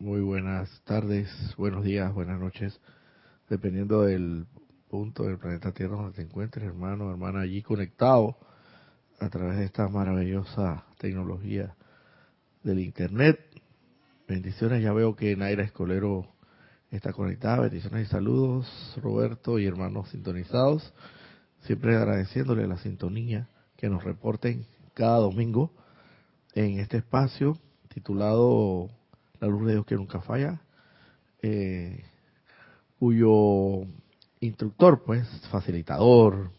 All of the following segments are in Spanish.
muy buenas tardes, buenos días, buenas noches, dependiendo del punto del planeta Tierra donde te encuentres, hermano, hermana, allí conectado a través de esta maravillosa tecnología del Internet. Bendiciones, ya veo que Naira Escolero está conectada, bendiciones y saludos, Roberto y hermanos sintonizados, siempre agradeciéndole la sintonía que nos reporten cada domingo en este espacio titulado La luz de Dios que nunca falla, eh, cuyo instructor, pues, facilitador,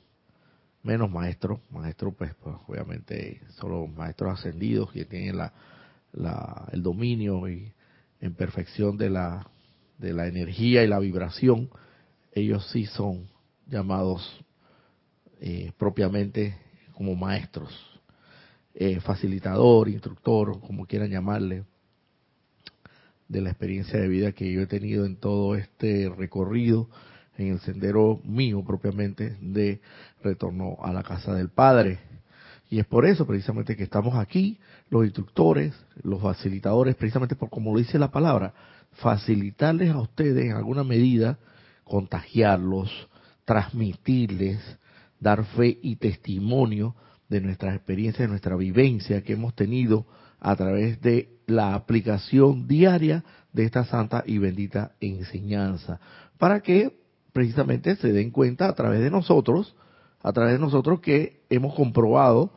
menos maestro, maestro, pues, pues obviamente solo maestros ascendidos que tienen la, la, el dominio y en perfección de la, de la energía y la vibración, ellos sí son llamados eh, propiamente como maestros, eh, facilitador, instructor, como quieran llamarle, de la experiencia de vida que yo he tenido en todo este recorrido, en el sendero mío propiamente de retorno a la casa del Padre. Y es por eso precisamente que estamos aquí, los instructores, los facilitadores, precisamente por como lo dice la palabra, facilitarles a ustedes en alguna medida, contagiarlos, transmitirles, dar fe y testimonio de nuestra experiencia, de nuestra vivencia que hemos tenido a través de la aplicación diaria de esta santa y bendita enseñanza, para que precisamente se den cuenta a través de nosotros, a través de nosotros que hemos comprobado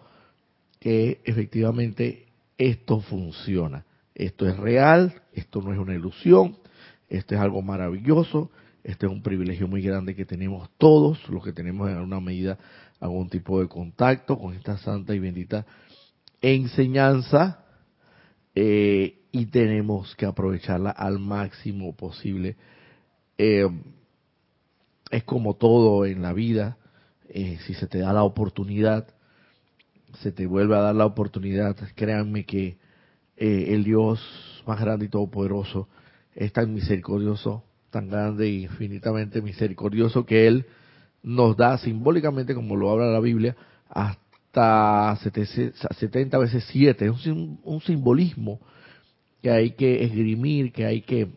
que efectivamente esto funciona. Esto es real, esto no es una ilusión, esto es algo maravilloso, este es un privilegio muy grande que tenemos todos, los que tenemos en alguna medida algún tipo de contacto con esta santa y bendita enseñanza eh, y tenemos que aprovecharla al máximo posible. Eh, es como todo en la vida, eh, si se te da la oportunidad, se te vuelve a dar la oportunidad, créanme que el Dios más grande y todopoderoso es tan misericordioso tan grande e infinitamente misericordioso que Él nos da simbólicamente, como lo habla la Biblia, hasta 70 veces 7. Es un, simbolismo que hay que esgrimir, que hay que,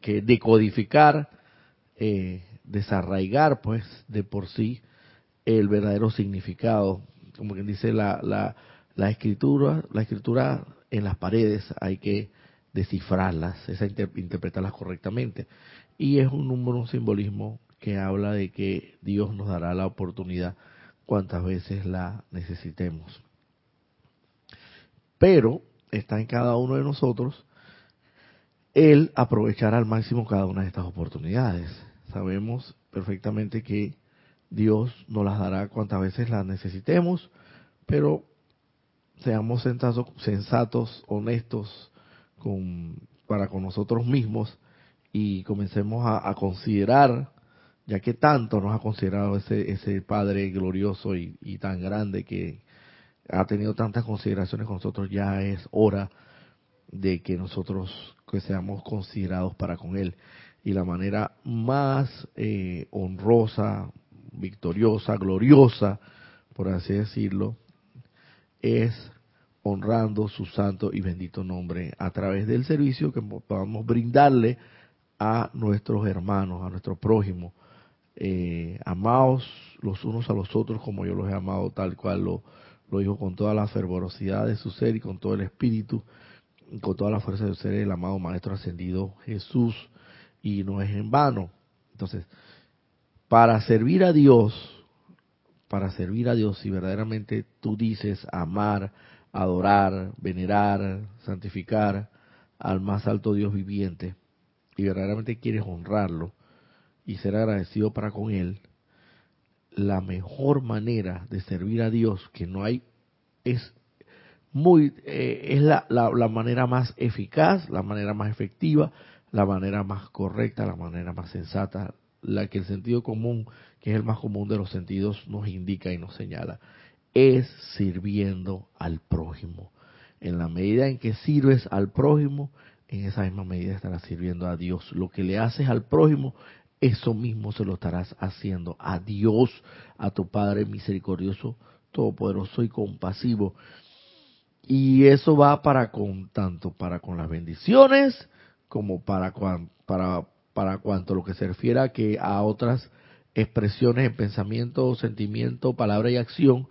que, decodificar, eh, desarraigar, pues, de por sí el verdadero significado. Como quien dice la, la, la escritura, la escritura en las paredes hay que descifrarlas, esa interpretarlas correctamente. Y es un número, un simbolismo que habla de que Dios nos dará la oportunidad cuantas veces la necesitemos. Pero está en cada uno de nosotros el aprovechar al máximo cada una de estas oportunidades. Sabemos perfectamente que Dios nos las dará cuantas veces las necesitemos, pero seamos sensatos, honestos, para con nosotros mismos y comencemos a, considerar, ya que tanto nos ha considerado ese, ese Padre glorioso y, tan grande que ha tenido tantas consideraciones con nosotros, ya es hora de que nosotros que seamos considerados para con Él. Y la manera más eh, honrosa, victoriosa, gloriosa, por así decirlo, es honrando su santo y bendito nombre a través del servicio que podamos brindarle a nuestros hermanos, a nuestro prójimo. Eh, amados los unos a los otros como yo los he amado, tal cual lo, lo dijo con toda la fervorosidad de su ser y con todo el espíritu, y con toda la fuerza de su ser, el amado Maestro Ascendido Jesús. Y no es en vano. Entonces, para servir a Dios, para servir a Dios, si verdaderamente tú dices amar, adorar, venerar, santificar al más alto Dios viviente y verdaderamente quieres honrarlo y ser agradecido para con Él, la mejor manera de servir a Dios que no hay es muy eh, es la, la manera más eficaz, la manera más efectiva, la manera más correcta, la manera más sensata, la que el sentido común, que es el más común de los sentidos, nos indica y nos señala es sirviendo al prójimo. En la medida en que sirves al prójimo, en esa misma medida estarás sirviendo a Dios. Lo que le haces al prójimo, eso mismo se lo estarás haciendo a Dios, a tu Padre misericordioso, todopoderoso y compasivo. Y eso va para con tanto para con las bendiciones como para, para, para cuanto lo que se refiere a que a otras expresiones en pensamiento, sentimiento, palabra y acción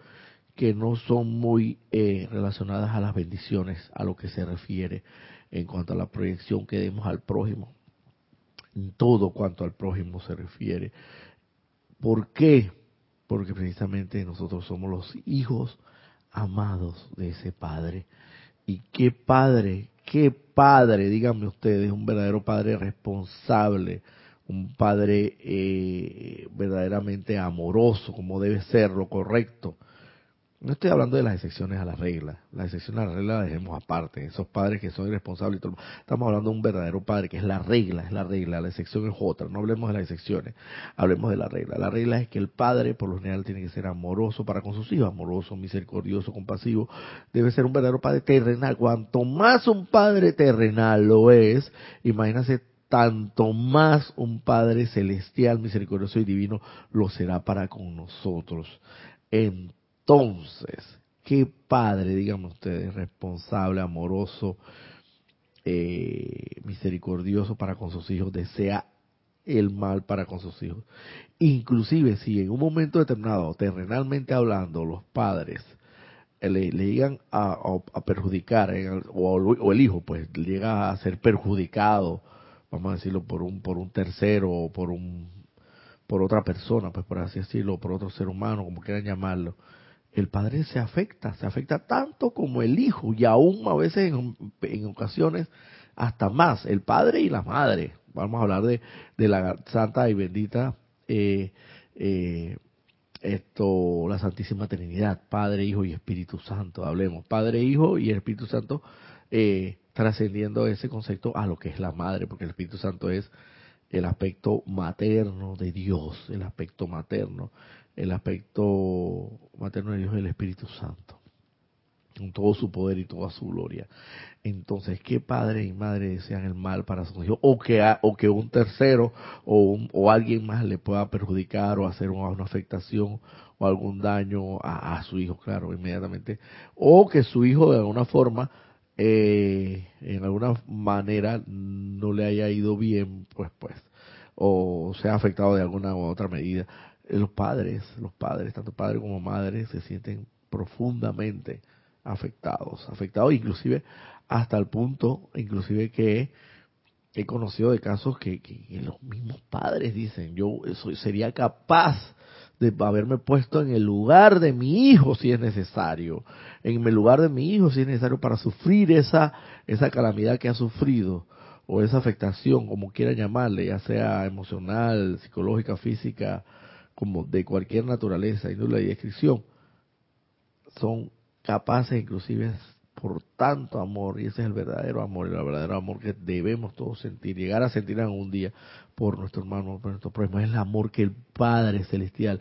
que no son muy eh, relacionadas a las bendiciones, a lo que se refiere en cuanto a la proyección que demos al prójimo, en todo cuanto al prójimo se refiere. ¿Por qué? Porque precisamente nosotros somos los hijos amados de ese Padre. Y qué Padre, qué Padre, díganme ustedes, un verdadero Padre responsable, un Padre eh, verdaderamente amoroso, como debe ser, lo correcto no estoy hablando de las excepciones a las reglas. Las excepciones a las reglas las dejemos aparte. Esos padres que son irresponsables. Estamos hablando de un verdadero padre, que es la regla, es la regla. La excepción es otra. No hablemos de las excepciones. Hablemos de la regla. La regla es que el padre, por lo general, tiene que ser amoroso para con sus hijos. Amoroso, misericordioso, compasivo. Debe ser un verdadero padre terrenal. Cuanto más un padre terrenal lo es, imagínense tanto más un Padre celestial, misericordioso y divino lo será para con nosotros. Entonces, qué padre, díganme ustedes, responsable, amoroso, eh, misericordioso para con sus hijos, desea el mal para con sus hijos. Inclusive si en un momento determinado, terrenalmente hablando, los padres le, llegan a, perjudicar, eh, o, o, el hijo pues llega a ser perjudicado, vamos a decirlo, por un, por un tercero o por un por otra persona, pues por así decirlo, por otro ser humano, como quieran llamarlo, el padre se afecta, se afecta tanto como el hijo y aún a veces en, ocasiones hasta más, el padre y la madre. Vamos a hablar de, de la santa y bendita eh, eh, esto, la Santísima Trinidad, Padre, Hijo y Espíritu Santo. Hablemos, Padre, Hijo y Espíritu Santo, eh, trascendiendo ese concepto a lo que es la madre, porque el Espíritu Santo es el aspecto materno de Dios, el aspecto materno el aspecto materno de Dios el Espíritu Santo, con todo su poder y toda su gloria. Entonces, ¿qué padre y madre desean el mal para sus hijos? O que, o que un tercero o, o alguien más le pueda perjudicar o hacer una, afectación o algún daño a, su hijo, claro, inmediatamente. O que su hijo de alguna forma, eh, en alguna manera, no le haya ido bien, pues, pues, o sea afectado de alguna u otra medida los padres, los padres, tanto padres como madres, se sienten profundamente afectados, afectados inclusive hasta el punto, inclusive que he conocido de casos que, los mismos padres dicen, yo sería capaz de haberme puesto en el lugar de mi hijo si es necesario, en el lugar de mi hijo si es necesario para sufrir esa, esa calamidad que ha sufrido o esa afectación, como quiera llamarle, ya sea emocional, psicológica, física, como de cualquier naturaleza, y no la descripción, son capaces inclusive por tanto amor, y ese es el verdadero amor, el verdadero amor que debemos todos sentir, llegar a sentir en un día por nuestro hermano, por nuestro prójimo, es el amor que el Padre Celestial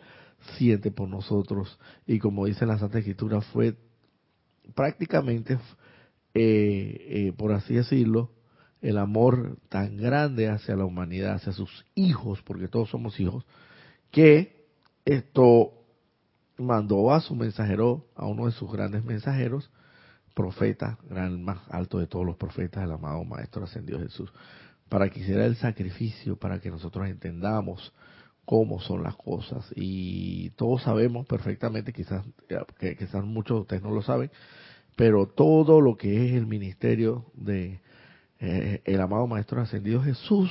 siente por nosotros, y como dice la Santa Escritura, fue prácticamente, eh, eh, por así decirlo, el amor tan grande hacia la humanidad, hacia sus hijos, porque todos somos hijos, que esto mandó a su mensajero, a uno de sus grandes mensajeros, profeta, gran más alto de todos los profetas, el amado Maestro Ascendido Jesús, para que hiciera el sacrificio, para que nosotros entendamos cómo son las cosas. Y todos sabemos perfectamente, quizás, quizás muchos de ustedes no lo saben, pero todo lo que es el ministerio de eh, el amado Maestro Ascendido Jesús,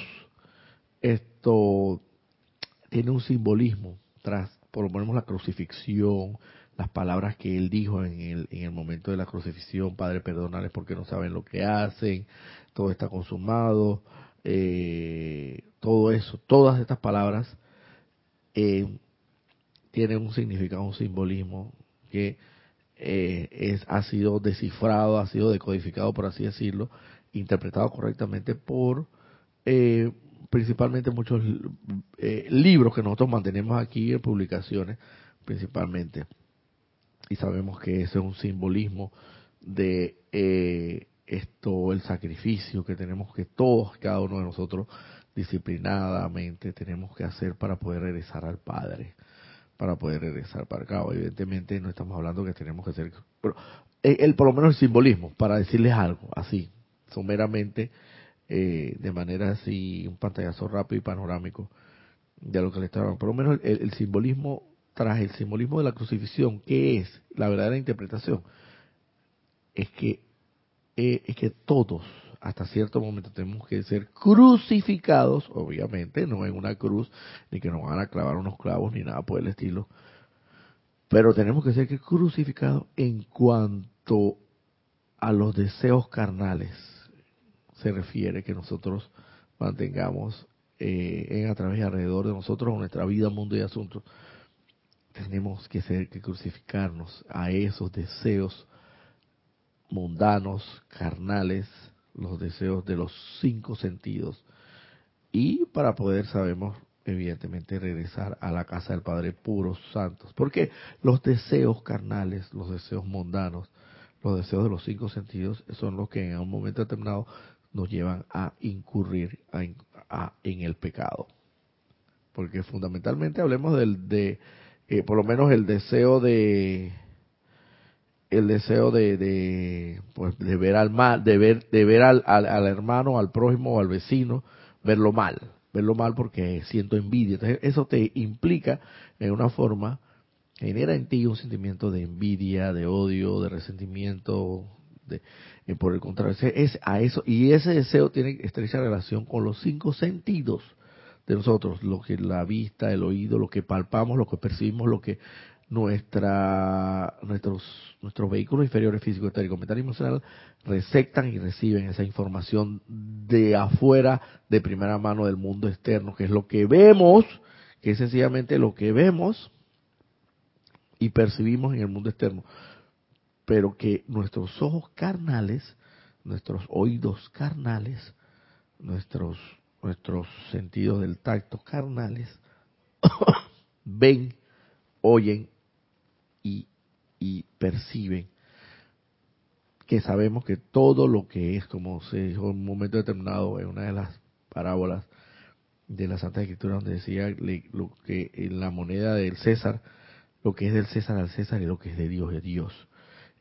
esto tiene un simbolismo tras, por lo menos la crucifixión, las palabras que él dijo en el, en el momento de la crucifixión, Padre, perdonales porque no saben lo que hacen, todo está consumado, eh, todo eso, todas estas palabras eh, tienen un significado, un simbolismo que eh, es, ha sido descifrado, ha sido decodificado, por así decirlo, interpretado correctamente por eh, principalmente muchos eh, libros que nosotros mantenemos aquí en publicaciones, principalmente. Y sabemos que ese es un simbolismo de eh, esto, el sacrificio que tenemos que todos, cada uno de nosotros, disciplinadamente tenemos que hacer para poder regresar al Padre, para poder regresar para acá. Evidentemente no estamos hablando que tenemos que hacer, pero eh, el, por lo menos el simbolismo, para decirles algo así, someramente eh, de manera así, un pantallazo rápido y panorámico de lo que le estaba Por lo menos el, simbolismo, tras el simbolismo de la crucifixión, ¿qué es la verdadera interpretación? Es que, eh, es que todos, hasta cierto momento, tenemos que ser crucificados, obviamente, no en una cruz, ni que nos van a clavar unos clavos, ni nada por el estilo. Pero tenemos que ser crucificados en cuanto a los deseos carnales se refiere que nosotros mantengamos eh, en a través y alrededor de nosotros nuestra vida, mundo y asuntos. Tenemos que ser que crucificarnos a esos deseos mundanos, carnales, los deseos de los cinco sentidos. Y para poder, sabemos, evidentemente, regresar a la casa del Padre puros santos. Porque los deseos carnales, los deseos mundanos, los deseos de los cinco sentidos son los que en un momento determinado nos llevan a incurrir en el pecado. Porque fundamentalmente hablemos del, de, eh, por lo menos el deseo de, el deseo de, de, pues, de ver al mal, de ver, de ver al, al, hermano, al prójimo al vecino, verlo mal, verlo mal porque siento envidia. Entonces eso te implica en una forma genera en ti un sentimiento de envidia, de odio, de resentimiento, de, eh, por el contrario, es a eso, y ese deseo tiene estrecha relación con los cinco sentidos de nosotros, lo que la vista, el oído, lo que palpamos, lo que percibimos, lo que nuestra, nuestros, nuestros vehículos inferiores físico, etérico, mental y emocional receptan y reciben esa información de afuera, de primera mano del mundo externo, que es lo que vemos, que es sencillamente lo que vemos y percibimos en el mundo externo, pero que nuestros ojos carnales, nuestros oídos carnales, nuestros nuestros sentidos del tacto carnales ven, oyen y, y perciben que sabemos que todo lo que es, como se dijo en un momento determinado en una de las parábolas de la Santa Escritura, donde decía lo que en la moneda del César lo que es del César al César y lo que es de Dios de Dios.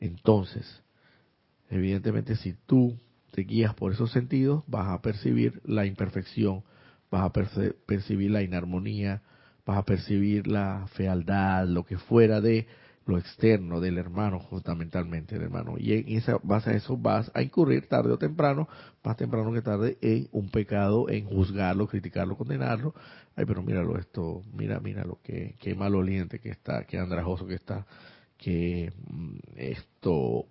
Entonces, evidentemente si tú te guías por esos sentidos, vas a percibir la imperfección, vas a percibir la inarmonía, vas a percibir la fealdad, lo que fuera de lo externo del hermano, fundamentalmente el hermano. Y en esa base a eso vas a incurrir tarde o temprano, más temprano que tarde, en un pecado, en juzgarlo, criticarlo, condenarlo. Ay, pero míralo esto, mira, mira lo que, qué maloliente que está, qué andrajoso que está, qué mm, esto,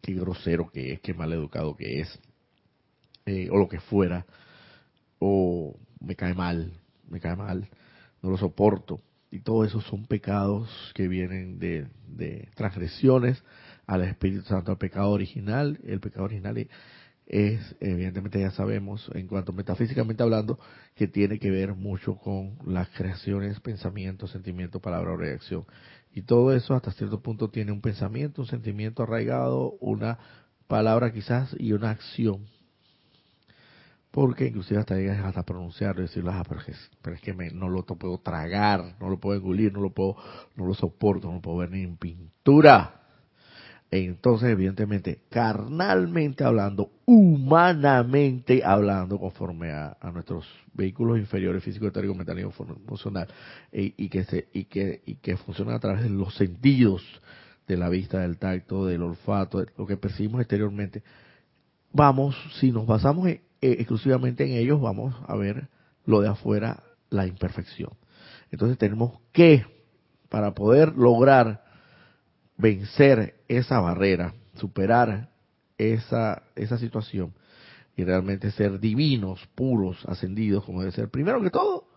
qué grosero que es, qué mal educado que es, eh, o lo que fuera, o me cae mal, me cae mal, no lo soporto y todo eso son pecados que vienen de, transgresiones al Espíritu Santo, al pecado original. El pecado original es, evidentemente ya sabemos, en cuanto metafísicamente hablando, que tiene que ver mucho con las creaciones, pensamiento, sentimiento, palabra o reacción. Y todo eso hasta cierto punto tiene un pensamiento, un sentimiento arraigado, una palabra quizás y una acción porque inclusive hasta llegas hasta pronunciar y decir, ah, pero es, que me, no lo puedo tragar, no lo puedo engolir, no lo puedo, no lo soporto, no lo puedo ver ni en pintura. Entonces, evidentemente, carnalmente hablando, humanamente hablando, conforme a, nuestros vehículos inferiores, físico, etérico, mental y emocional, y, que se, y que, y que funcionan a través de los sentidos de la vista, del tacto, del olfato, lo que percibimos exteriormente, vamos, si nos basamos eh, exclusivamente en ellos vamos a ver lo de afuera, la imperfección. Entonces tenemos que, para poder lograr vencer esa barrera, superar esa, esa situación y realmente ser divinos, puros, ascendidos, como debe ser, primero que todo,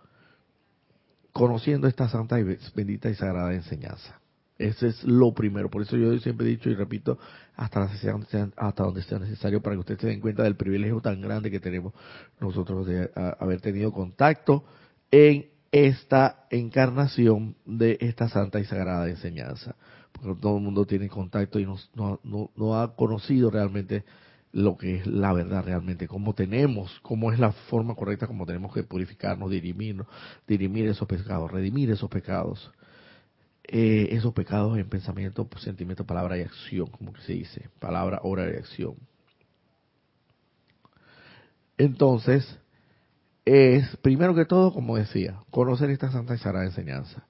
conociendo esta santa y bendita y sagrada enseñanza. Ese es lo primero. Por eso yo siempre he dicho y repito, hasta, hasta donde sea necesario para que ustedes se den cuenta del privilegio tan grande que tenemos nosotros de haber tenido contacto en esta encarnación de esta santa y sagrada enseñanza. Porque todo el mundo tiene contacto y no, no ha conocido realmente lo que es la verdad realmente, cómo tenemos, cómo es la forma correcta como tenemos que purificarnos, dirimirnos, dirimir esos pecados, redimir esos pecados eh, esos pecados en pensamiento, sentimiento, palabra y acción, como se dice, palabra, obra y acción. entonces, es, primero que todo, como decía, conocer esta santa y sagrada enseñanza.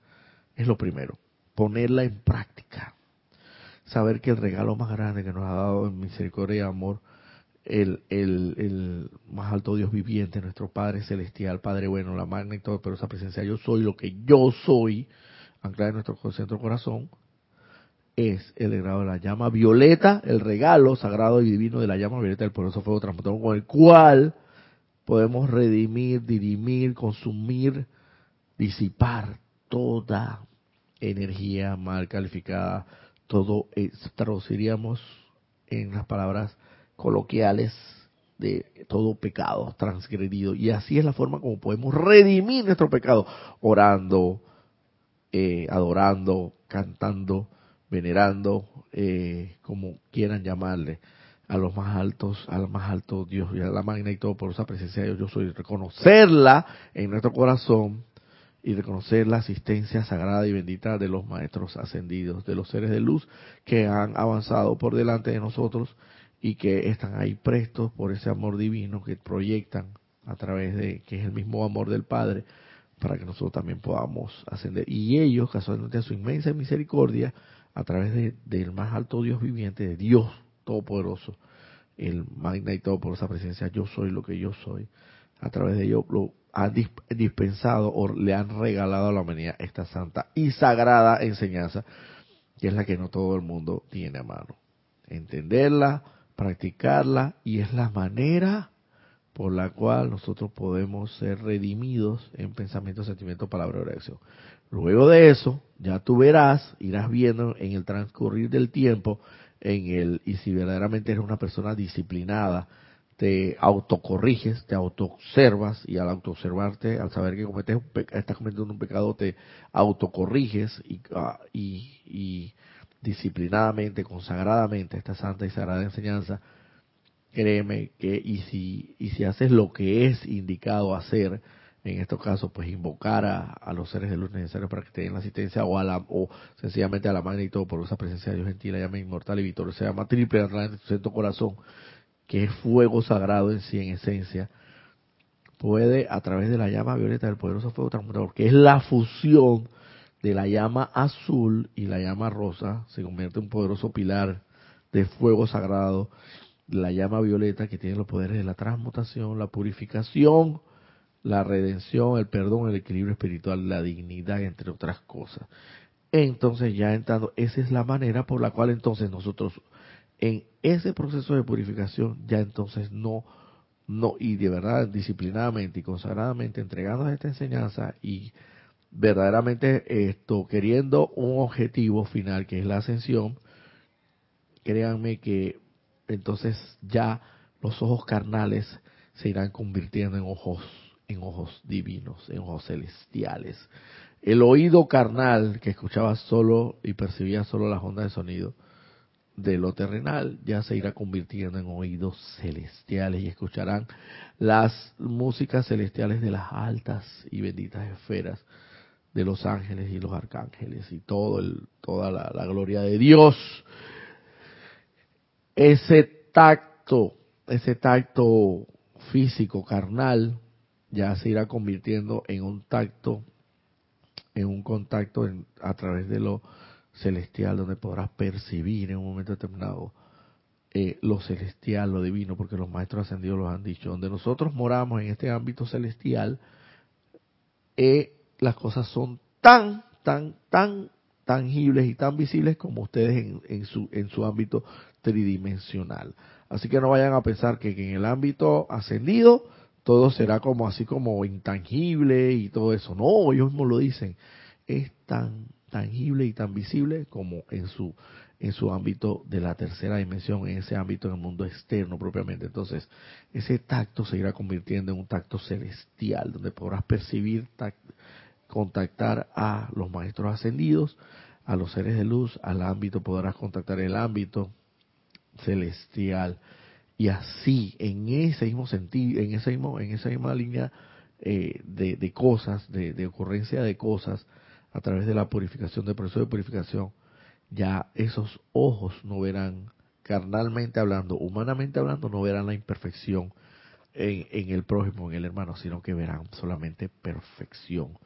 Es lo primero. Ponerla en práctica. Saber que el regalo más grande que nos ha dado en misericordia y amor, el, el, el más alto Dios viviente, nuestro Padre Celestial, Padre Bueno, la magna y todo, pero esa presencia, yo soy lo que yo soy, anclada en nuestro centro corazón, es el grado de la llama violeta, el regalo sagrado y divino de la llama violeta del poderoso fuego transmutado, con el cual podemos redimir, dirimir, consumir, disipar toda energía mal calificada, todo traduciríamos en las palabras coloquiales de todo pecado transgredido. Y así es la forma como podemos redimir nuestro pecado, orando, eh, adorando, cantando, venerando, eh, como quieran llamarle, a los más altos, al más alto Dios y a la magna y todo por esa presencia de Dios, yo soy, reconocerla en nuestro corazón y reconocer la asistencia sagrada y bendita de los maestros ascendidos, de los seres de luz que han avanzado por delante de nosotros y que están ahí prestos por ese amor divino que proyectan a través de, que es el mismo amor del Padre, para que nosotros también podamos ascender. Y ellos, casualmente a su inmensa misericordia, a través del más alto Dios viviente, de Dios Todopoderoso, el magna y todo por esa presencia, yo soy lo que yo soy. A través de ello lo han dispensado o le han regalado a la humanidad esta santa y sagrada enseñanza, que es la que no todo el mundo tiene a mano. Entenderla, practicarla y es la manera por la cual nosotros podemos ser redimidos en pensamiento, sentimiento, palabra y acción. Luego de eso, ya tú verás, irás viendo en el transcurrir del tiempo, en el y si verdaderamente eres una persona disciplinada, te autocorriges, te autoobservas y al autoobservarte, al saber que cometes estás cometiendo un pecado, te autocorriges y, ah, y, y disciplinadamente, consagradamente esta santa y sagrada enseñanza, créeme que y si y si haces lo que es indicado hacer, en estos casos, pues invocar a, los seres de luz necesarios para que te den la asistencia o, a la, o sencillamente a la magna y todo por esa presencia de Dios gentil, la llama inmortal y victoriosa, se llama triple en tu centro corazón, que es fuego sagrado en sí, en esencia, puede a través de la llama violeta del poderoso fuego transmutador, que es la fusión de la llama azul y la llama rosa, se convierte en un poderoso pilar de fuego sagrado, la llama violeta que tiene los poderes de la transmutación, la purificación, la redención, el perdón, el equilibrio espiritual, la dignidad, entre otras cosas. Entonces ya entrando, esa es la manera por la cual entonces nosotros en ese proceso de purificación ya entonces no, no, y de verdad disciplinadamente y consagradamente entregando esta enseñanza y verdaderamente esto, queriendo un objetivo final que es la ascensión, créanme que entonces ya los ojos carnales se irán convirtiendo en ojos en ojos divinos, en ojos celestiales. El oído carnal que escuchaba solo y percibía solo las ondas de sonido de lo terrenal ya se irá convirtiendo en oídos celestiales y escucharán las músicas celestiales de las altas y benditas esferas de los ángeles y los arcángeles y todo el, toda la, gloria de Dios. Ese tacto, ese tacto físico, carnal, ya se irá convirtiendo en un tacto, en un contacto a través de lo celestial, donde podrás percibir en un momento determinado eh, lo celestial, lo divino, porque los maestros ascendidos los han dicho. Donde nosotros moramos en este ámbito celestial, eh, las cosas son tan, tan, tan tangibles y tan visibles como ustedes en, en, su, en su ámbito tridimensional. Así que no vayan a pensar que en el ámbito ascendido todo será como así como intangible y todo eso. No, ellos mismos lo dicen. Es tan tangible y tan visible como en su en su ámbito de la tercera dimensión, en ese ámbito en el mundo externo propiamente. Entonces, ese tacto se irá convirtiendo en un tacto celestial, donde podrás percibir, contactar a los maestros ascendidos, a los seres de luz, al ámbito, podrás contactar el ámbito celestial y así en ese mismo sentido, en ese mismo, en esa misma línea eh, de, cosas, de, ocurrencia de cosas, a través de la purificación, del proceso de purificación, ya esos ojos no verán, carnalmente hablando, humanamente hablando, no verán la imperfección en, el prójimo, en el hermano, sino que verán solamente perfección.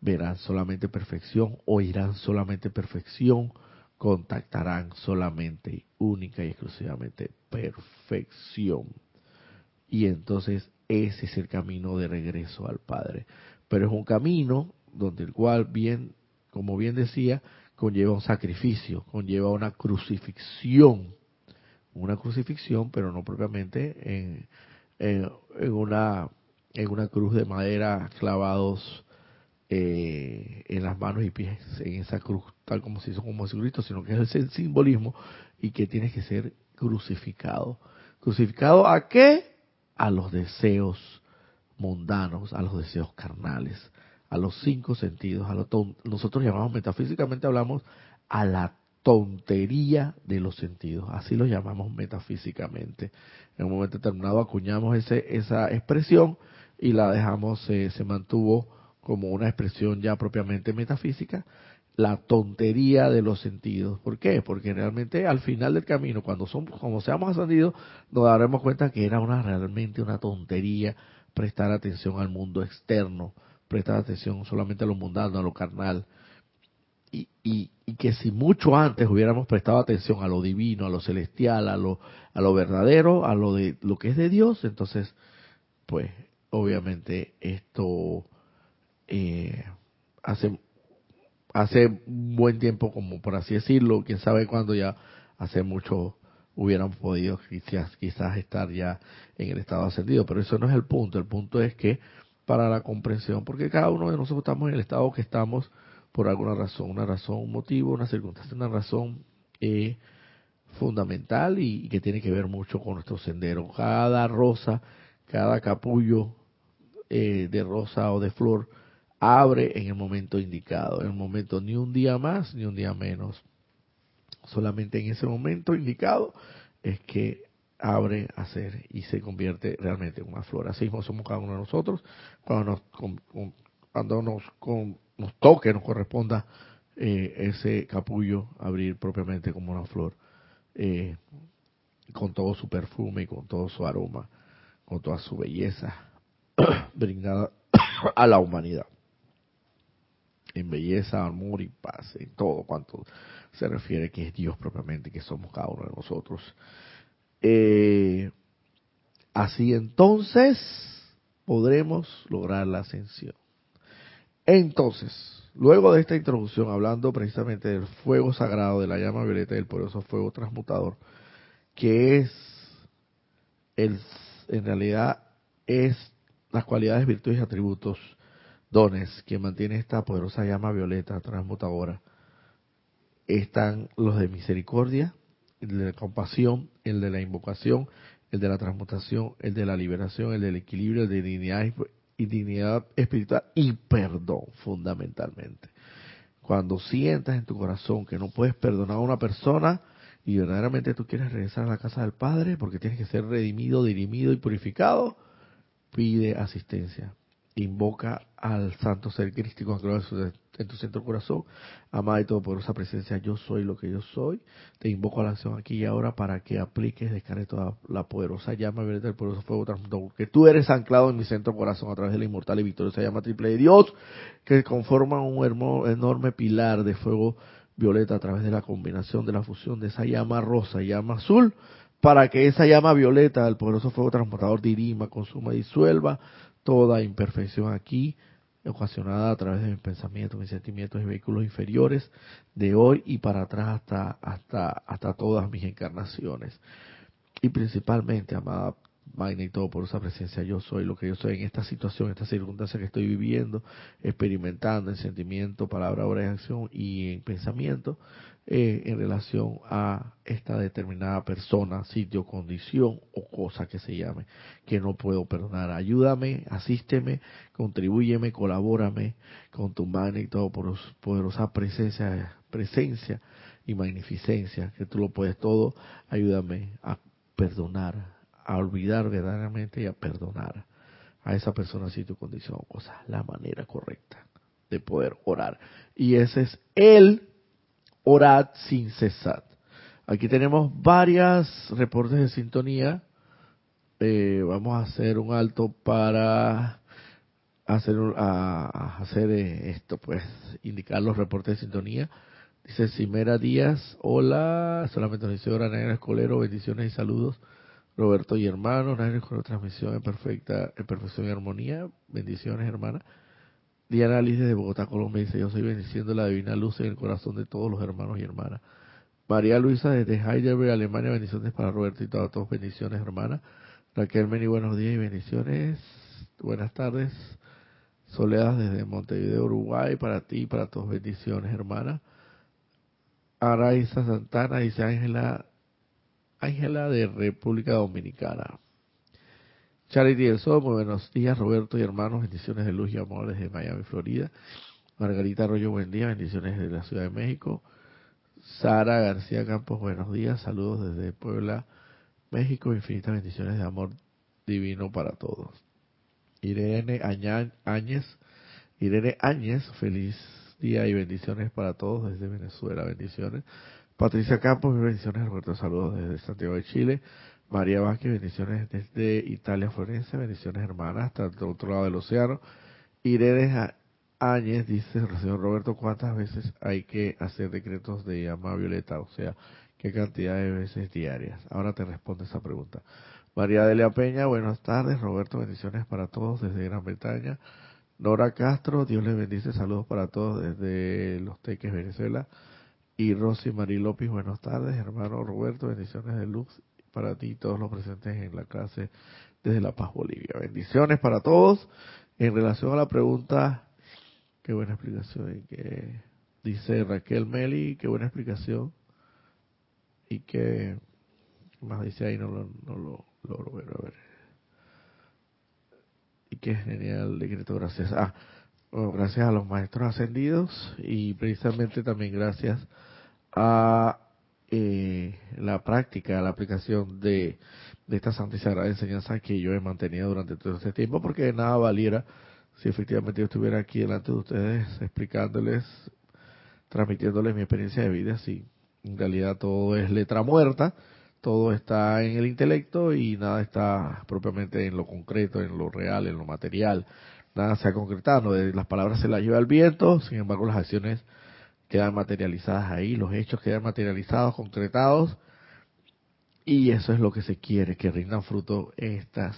Verán solamente perfección, oirán solamente perfección, contactarán solamente, única y exclusivamente perfección. Y entonces ese es el camino de regreso al Padre. Pero es un camino donde el cual bien, como bien decía, conlleva un sacrificio, conlleva una crucifixión, una crucifixión, pero no propiamente en, en, una en una cruz de madera clavados eh, en las manos y pies en esa cruz, tal como se hizo con Jesucristo, sino que es el simbolismo y que tiene que ser crucificado. ¿Crucificado a qué? A los deseos mundanos, a los deseos carnales, a los cinco sentidos, a lo nosotros llamamos metafísicamente hablamos a la tontería de los sentidos, así lo llamamos metafísicamente. En un momento determinado acuñamos ese, esa expresión y la dejamos, se mantuvo como una expresión ya propiamente metafísica, la tontería de los sentidos. ¿Por qué? Porque realmente al final del camino, cuando somos, como seamos ascendidos, nos daremos cuenta que era una realmente una tontería prestar atención al mundo externo, prestar atención solamente a lo mundano, a lo carnal. Y, y, y, que si mucho antes hubiéramos prestado atención a lo divino, a lo celestial, a lo, a lo verdadero, a lo de lo que es de Dios, entonces, pues, obviamente esto eh, hace hace un buen tiempo, como por así decirlo, quién sabe cuándo ya hace mucho hubieran podido quizás, quizás estar ya en el estado ascendido, pero eso no es el punto, el punto es que para la comprensión, porque cada uno de nosotros estamos en el estado que estamos por alguna razón, una razón, un motivo, una circunstancia, una razón eh, fundamental y, que tiene que ver mucho con nuestro sendero. Cada rosa, cada capullo eh, de rosa o de flor abre en el momento indicado, en el momento ni un día más ni un día menos. Solamente en ese momento indicado es que abre a ser y se convierte realmente en una flor. Así mismo somos cada uno de nosotros. Cuando nos, cuando nos, nos toque, nos corresponda eh, ese capullo abrir propiamente como una flor, eh, con todo su perfume y con todo su aroma, con toda su belleza, brindada a la humanidad en belleza, amor y paz, en todo cuanto se refiere que es Dios propiamente, que somos cada uno de nosotros. Eh, así entonces podremos lograr la ascensión. Entonces, luego de esta introducción, hablando precisamente del fuego sagrado, de la llama violeta y del poderoso fuego transmutador, que es, el, en realidad, es las cualidades, virtudes y atributos dones que mantiene esta poderosa llama violeta transmutadora están los de misericordia, el de la compasión, el de la invocación, el de la transmutación, el de la liberación, el del equilibrio, el de dignidad y dignidad espiritual y perdón fundamentalmente. Cuando sientas en tu corazón que no puedes perdonar a una persona y verdaderamente tú quieres regresar a la casa del Padre porque tienes que ser redimido, dirimido y purificado, pide asistencia, invoca al santo ser crístico en tu centro corazón, amada y todopoderosa presencia, yo soy lo que yo soy, te invoco a la acción aquí y ahora para que apliques, descargue toda la poderosa llama del poderoso fuego transmutador, porque tú eres anclado en mi centro corazón a través de la inmortal y victoriosa llama triple de Dios, que conforma un enorme pilar de fuego violeta a través de la combinación de la fusión de esa llama rosa y llama azul, para que esa llama violeta del poderoso fuego transmutador dirima, consuma disuelva toda imperfección aquí, ocasionada a través de mis pensamientos, mis sentimientos y vehículos inferiores de hoy y para atrás hasta, hasta, hasta todas mis encarnaciones. Y principalmente, amada Magna y todo por esa presencia, yo soy lo que yo soy en esta situación, en esta circunstancia que estoy viviendo, experimentando en sentimiento, palabra, obra y acción y en pensamiento, eh, en relación a esta determinada persona, sitio, condición o cosa que se llame, que no puedo perdonar. Ayúdame, asísteme, contribúyeme, colabórame con tu todo poderosa presencia, presencia y magnificencia, que tú lo puedes todo. Ayúdame a perdonar, a olvidar verdaderamente y a perdonar a esa persona, sitio, condición o cosa, la manera correcta de poder orar. Y ese es el orad sin cesar. Aquí tenemos varias reportes de sintonía eh, vamos a hacer un alto para hacer a, hacer eh, esto, pues indicar los reportes de sintonía. Dice Cimera Díaz, hola, solamente nos dice ahora Naira Escolero, bendiciones y saludos. Roberto y hermanos, Naira con transmisión en perfecta, en perfección y armonía, bendiciones hermana. Diana Liz de Bogotá, Colombia dice, yo soy bendiciendo la divina luz en el corazón de todos los hermanos y hermanas. María Luisa desde Heidelberg, Alemania, bendiciones para Roberto y todos, todos bendiciones hermana. Raquel Meni, buenos días y bendiciones. Buenas tardes. Soledad desde Montevideo, Uruguay, para ti y para todos bendiciones hermana. Araiza Santana dice Ángela, Ángela de República Dominicana. Charity del Sol, muy buenos días Roberto y hermanos, bendiciones de luz y amor desde Miami, Florida. Margarita Arroyo, buen día, bendiciones desde la Ciudad de México. Sara García Campos, buenos días, saludos desde Puebla, México, infinitas bendiciones de amor divino para todos. Irene Áñez, Irene Áñez, feliz día y bendiciones para todos desde Venezuela, bendiciones. Patricia Campos, bendiciones, Roberto, saludos desde Santiago de Chile. María Vázquez, bendiciones desde Italia, Florencia, bendiciones hermanas, hasta el otro lado del océano. Irene Áñez dice, señor Roberto, ¿cuántas veces hay que hacer decretos de llama violeta? O sea, ¿qué cantidad de veces diarias? Ahora te responde esa pregunta. María Delia Peña, buenas tardes. Roberto, bendiciones para todos desde Gran Bretaña. Nora Castro, Dios les bendice, saludos para todos desde Los Teques, Venezuela. Y Rosy Marí López, buenas tardes. Hermano Roberto, bendiciones de luz para ti y todos los presentes en la clase desde La Paz, Bolivia. Bendiciones para todos. En relación a la pregunta, qué buena explicación. que dice Raquel Meli, qué buena explicación. Y que más dice ahí, no lo, no lo logro ver, a ver. Y qué genial decreto, gracias. Ah, gracias a los maestros ascendidos y precisamente también gracias a eh, la práctica, la aplicación de, de esta santa y sagrada enseñanza que yo he mantenido durante todo este tiempo, porque nada valiera si efectivamente yo estuviera aquí delante de ustedes explicándoles, transmitiéndoles mi experiencia de vida, si en realidad todo es letra muerta, todo está en el intelecto y nada está propiamente en lo concreto, en lo real, en lo material, nada se ha concretado, las palabras se las lleva el viento, sin embargo las acciones quedan materializadas ahí, los hechos quedan materializados, concretados, y eso es lo que se quiere, que rindan fruto estas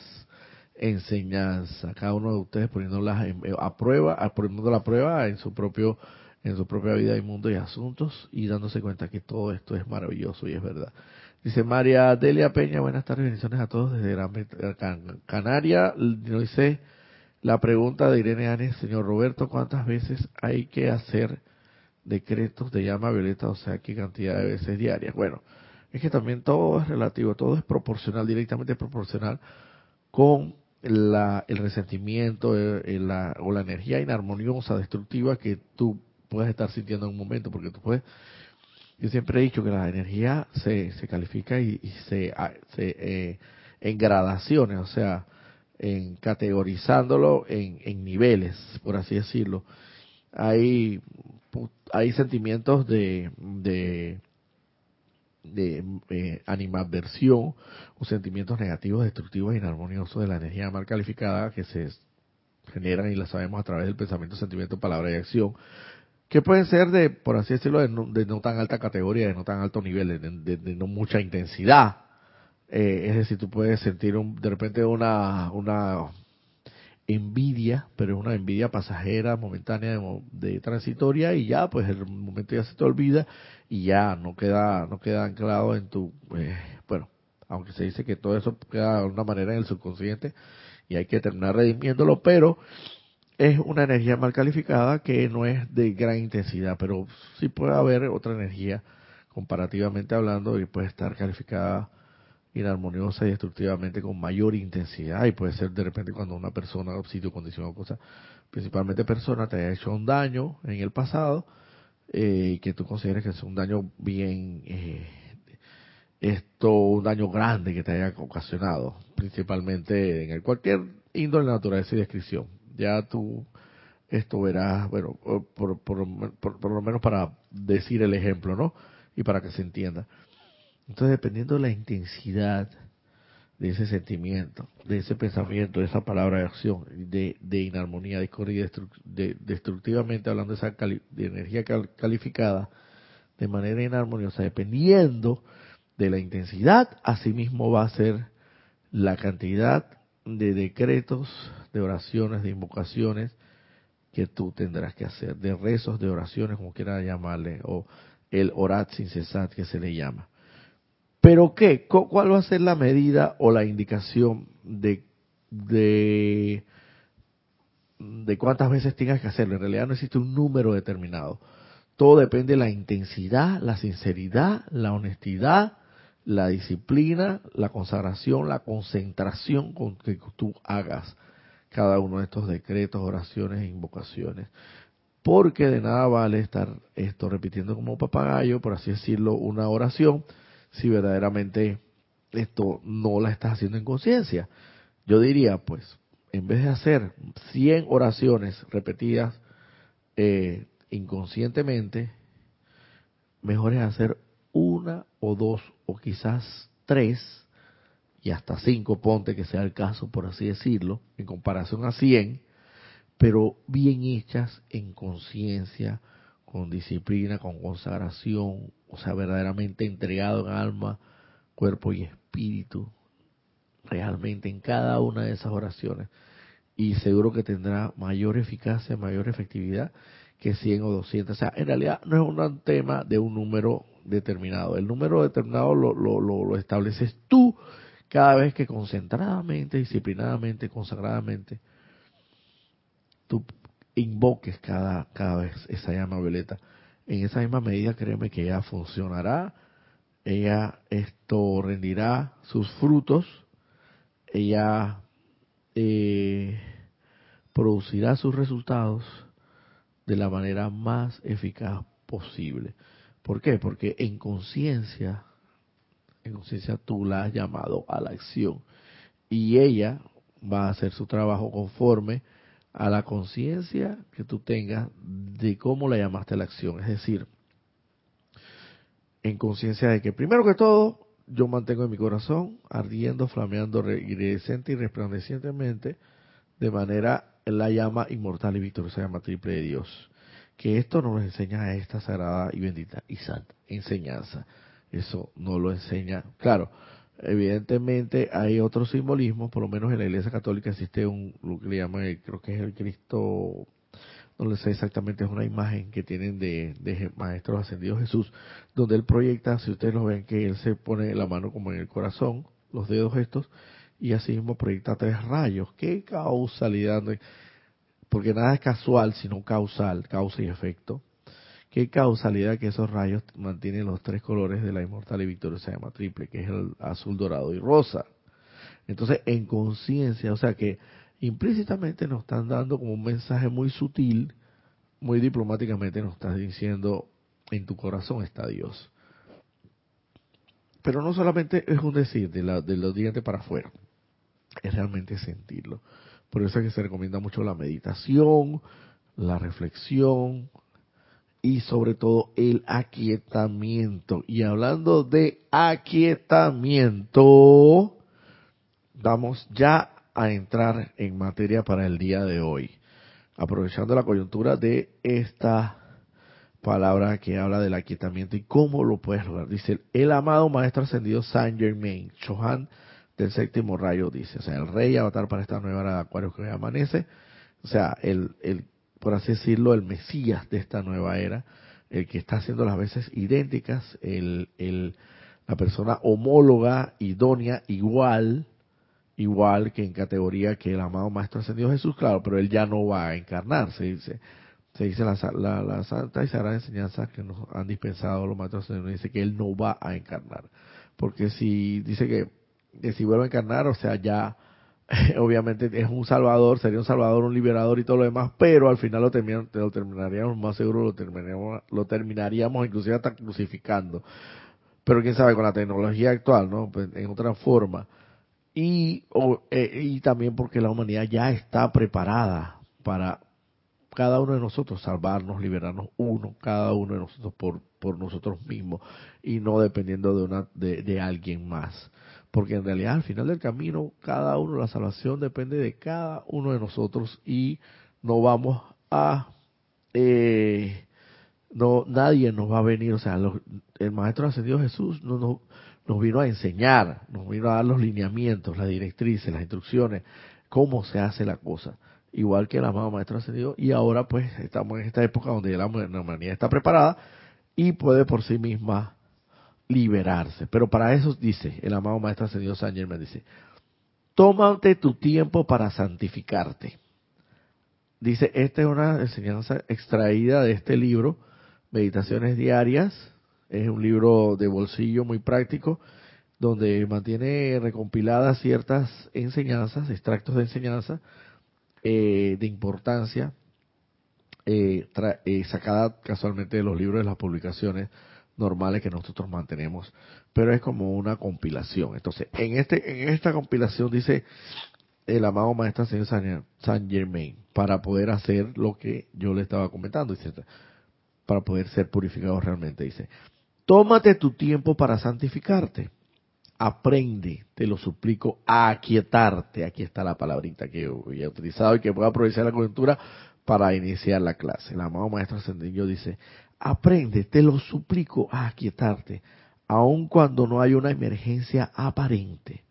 enseñanzas, cada uno de ustedes poniéndolas a prueba, poniendo la prueba en su propio en su propia vida y mundo y asuntos y dándose cuenta que todo esto es maravilloso y es verdad. Dice María Delia Peña, buenas tardes, bendiciones a todos desde Gran Canaria. Dice la pregunta de Irene Anes, señor Roberto, ¿cuántas veces hay que hacer decretos de llama violeta, o sea, qué cantidad de veces diarias. Bueno, es que también todo es relativo, todo es proporcional, directamente proporcional con la, el resentimiento eh, la, o la energía inarmoniosa, destructiva que tú puedes estar sintiendo en un momento, porque tú puedes, yo siempre he dicho que la energía se, se califica y, se, se eh, en gradaciones, o sea, en categorizándolo en, en niveles, por así decirlo. Hay hay sentimientos de, de, de eh, animadversión o sentimientos negativos, destructivos e inarmoniosos de la energía mal calificada que se generan y la sabemos a través del pensamiento, sentimiento, palabra y acción, que pueden ser de, por así decirlo, de no, tan alta categoría, de no tan alto nivel, de, no mucha intensidad. Eh, es decir, tú puedes sentir un, de repente una, una envidia, pero es una envidia pasajera, momentánea, de, transitoria y ya, pues el momento ya se te olvida y ya no queda, no queda anclado en tu, eh, bueno, aunque se dice que todo eso queda de una manera en el subconsciente y hay que terminar redimiéndolo, pero es una energía mal calificada que no es de gran intensidad, pero sí puede haber otra energía comparativamente hablando y puede estar calificada inarmoniosa y destructivamente con mayor intensidad y puede ser de repente cuando una persona, sitio, condición o cosa, principalmente persona, te haya hecho un daño en el pasado eh, que tú consideres que es un daño bien, eh, esto, un daño grande que te haya ocasionado, principalmente en el, cualquier índole, naturaleza y descripción. Ya tú esto verás, bueno, por, por, por lo menos para decir el ejemplo, ¿no? Y para que se entienda. Entonces, dependiendo de la intensidad de ese sentimiento, de ese pensamiento, de esa palabra de acción, de, inarmonía, discordia, de, destructivamente hablando de esa de energía calificada de manera inarmoniosa, dependiendo de la intensidad, asimismo va a ser la cantidad de decretos, de oraciones, de invocaciones que tú tendrás que hacer, de rezos, de oraciones, como quiera llamarle, o el orat sin cesar que se le llama. Pero ¿qué? ¿Cuál va a ser la medida o la indicación de, de, de cuántas veces tengas que hacerlo? En realidad no existe un número determinado. Todo depende de la intensidad, la sinceridad, la honestidad, la disciplina, la consagración, la concentración con que tú hagas cada uno de estos decretos, oraciones e invocaciones. Porque de nada vale estar esto repitiendo como papagayo, por así decirlo, una oración si verdaderamente esto no la estás haciendo en conciencia. Yo diría, pues, en vez de hacer 100 oraciones repetidas eh, inconscientemente, mejor es hacer una o dos o quizás tres y hasta cinco, ponte que sea el caso, por así decirlo, en comparación a 100, pero bien hechas en conciencia, con disciplina, con consagración, o sea, verdaderamente entregado en alma, cuerpo y espíritu, realmente en cada una de esas oraciones. Y seguro que tendrá mayor eficacia, mayor efectividad que 100 o 200. O sea, en realidad no es un tema de un número determinado. El número determinado lo, lo, lo, estableces tú cada vez que concentradamente, disciplinadamente, consagradamente, tú invoques cada, cada vez esa llama violeta. En esa misma medida, créeme que ella funcionará, ella esto rendirá sus frutos, ella eh, producirá sus resultados de la manera más eficaz posible. ¿Por qué? Porque en conciencia, en conciencia tú la has llamado a la acción y ella va a hacer su trabajo conforme a la conciencia que tú tengas de cómo la llamaste la acción. Es decir, en conciencia de que primero que todo yo mantengo en mi corazón ardiendo, flameando, iridescente y resplandecientemente de manera la llama inmortal y victoriosa llama triple de Dios. Que esto nos enseña a esta sagrada y bendita y santa enseñanza. Eso no lo enseña. Claro, Evidentemente hay otro simbolismo, por lo menos en la Iglesia Católica existe un, lo que le llaman, creo que es el Cristo, no lo sé exactamente, es una imagen que tienen de, de Maestro Ascendido Jesús, donde él proyecta, si ustedes lo ven, que él se pone la mano como en el corazón, los dedos estos, y así mismo proyecta tres rayos. ¿Qué causalidad? Porque nada es casual, sino causal, causa y efecto. Qué causalidad que esos rayos mantienen los tres colores de la inmortal y victoria se llama triple, que es el azul, dorado y rosa. Entonces, en conciencia, o sea que implícitamente nos están dando como un mensaje muy sutil, muy diplomáticamente nos están diciendo, en tu corazón está Dios. Pero no solamente es un decir de, la, de los dientes para afuera, es realmente sentirlo. Por eso es que se recomienda mucho la meditación, la reflexión, y sobre todo el aquietamiento. Y hablando de aquietamiento, vamos ya a entrar en materia para el día de hoy. Aprovechando la coyuntura de esta palabra que habla del aquietamiento y cómo lo puedes lograr. Dice el amado maestro ascendido Saint Germain, Chohan del séptimo rayo, dice, o sea, el rey avatar para esta nueva era de Acuario que hoy amanece, o sea, el, el por así decirlo, el Mesías de esta nueva era, el que está haciendo las veces idénticas, el, el, la persona homóloga, idónea, igual, igual que en categoría que el amado Maestro Ascendido Jesús, claro, pero él ya no va a encarnar, se dice. Se dice la, la, la santa y sagrada enseñanza que nos han dispensado los maestros ascendidos, dice que él no va a encarnar. Porque si dice que, que si vuelve a encarnar, o sea, ya obviamente es un salvador, sería un salvador, un liberador y todo lo demás, pero al final lo, lo terminaríamos, más seguro lo terminaríamos, lo terminaríamos inclusive hasta crucificando. Pero quién sabe con la tecnología actual, ¿no? Pues, en otra forma. Y, eh, y también porque la humanidad ya está preparada para cada uno de nosotros salvarnos, liberarnos uno, cada uno de nosotros por, por nosotros mismos y no dependiendo de, una, de, de alguien más porque en realidad al final del camino, cada uno, la salvación depende de cada uno de nosotros y no vamos a, eh, no, nadie nos va a venir, o sea, el Maestro Ascendido Jesús no, no, nos vino a enseñar, nos vino a dar los lineamientos, las directrices, las instrucciones, cómo se hace la cosa. Igual que el amado Maestro Ascendido, y ahora pues estamos en esta época donde la humanidad está preparada y puede por sí misma liberarse. Pero para eso dice el amado Maestro Ascendido San Germán, dice, tómate tu tiempo para santificarte. Dice, esta es una enseñanza extraída de este libro, Meditaciones Diarias, es un libro de bolsillo muy práctico, donde mantiene recompiladas ciertas enseñanzas, extractos de enseñanza eh, de importancia, eh, eh, sacada casualmente de los libros de las publicaciones normales que nosotros mantenemos, pero es como una compilación. Entonces, en este en esta compilación dice el amado maestro señor San Germain para poder hacer lo que yo le estaba comentando, dice, para poder ser purificado realmente, dice, tómate tu tiempo para santificarte. Aprende, te lo suplico, a aquietarte. Aquí está la palabrita que yo he utilizado y que voy a aprovechar la coyuntura para iniciar la clase. El amado maestro ascendido dice, Aprende, te lo suplico, a aquietarte, aun cuando no hay una emergencia aparente.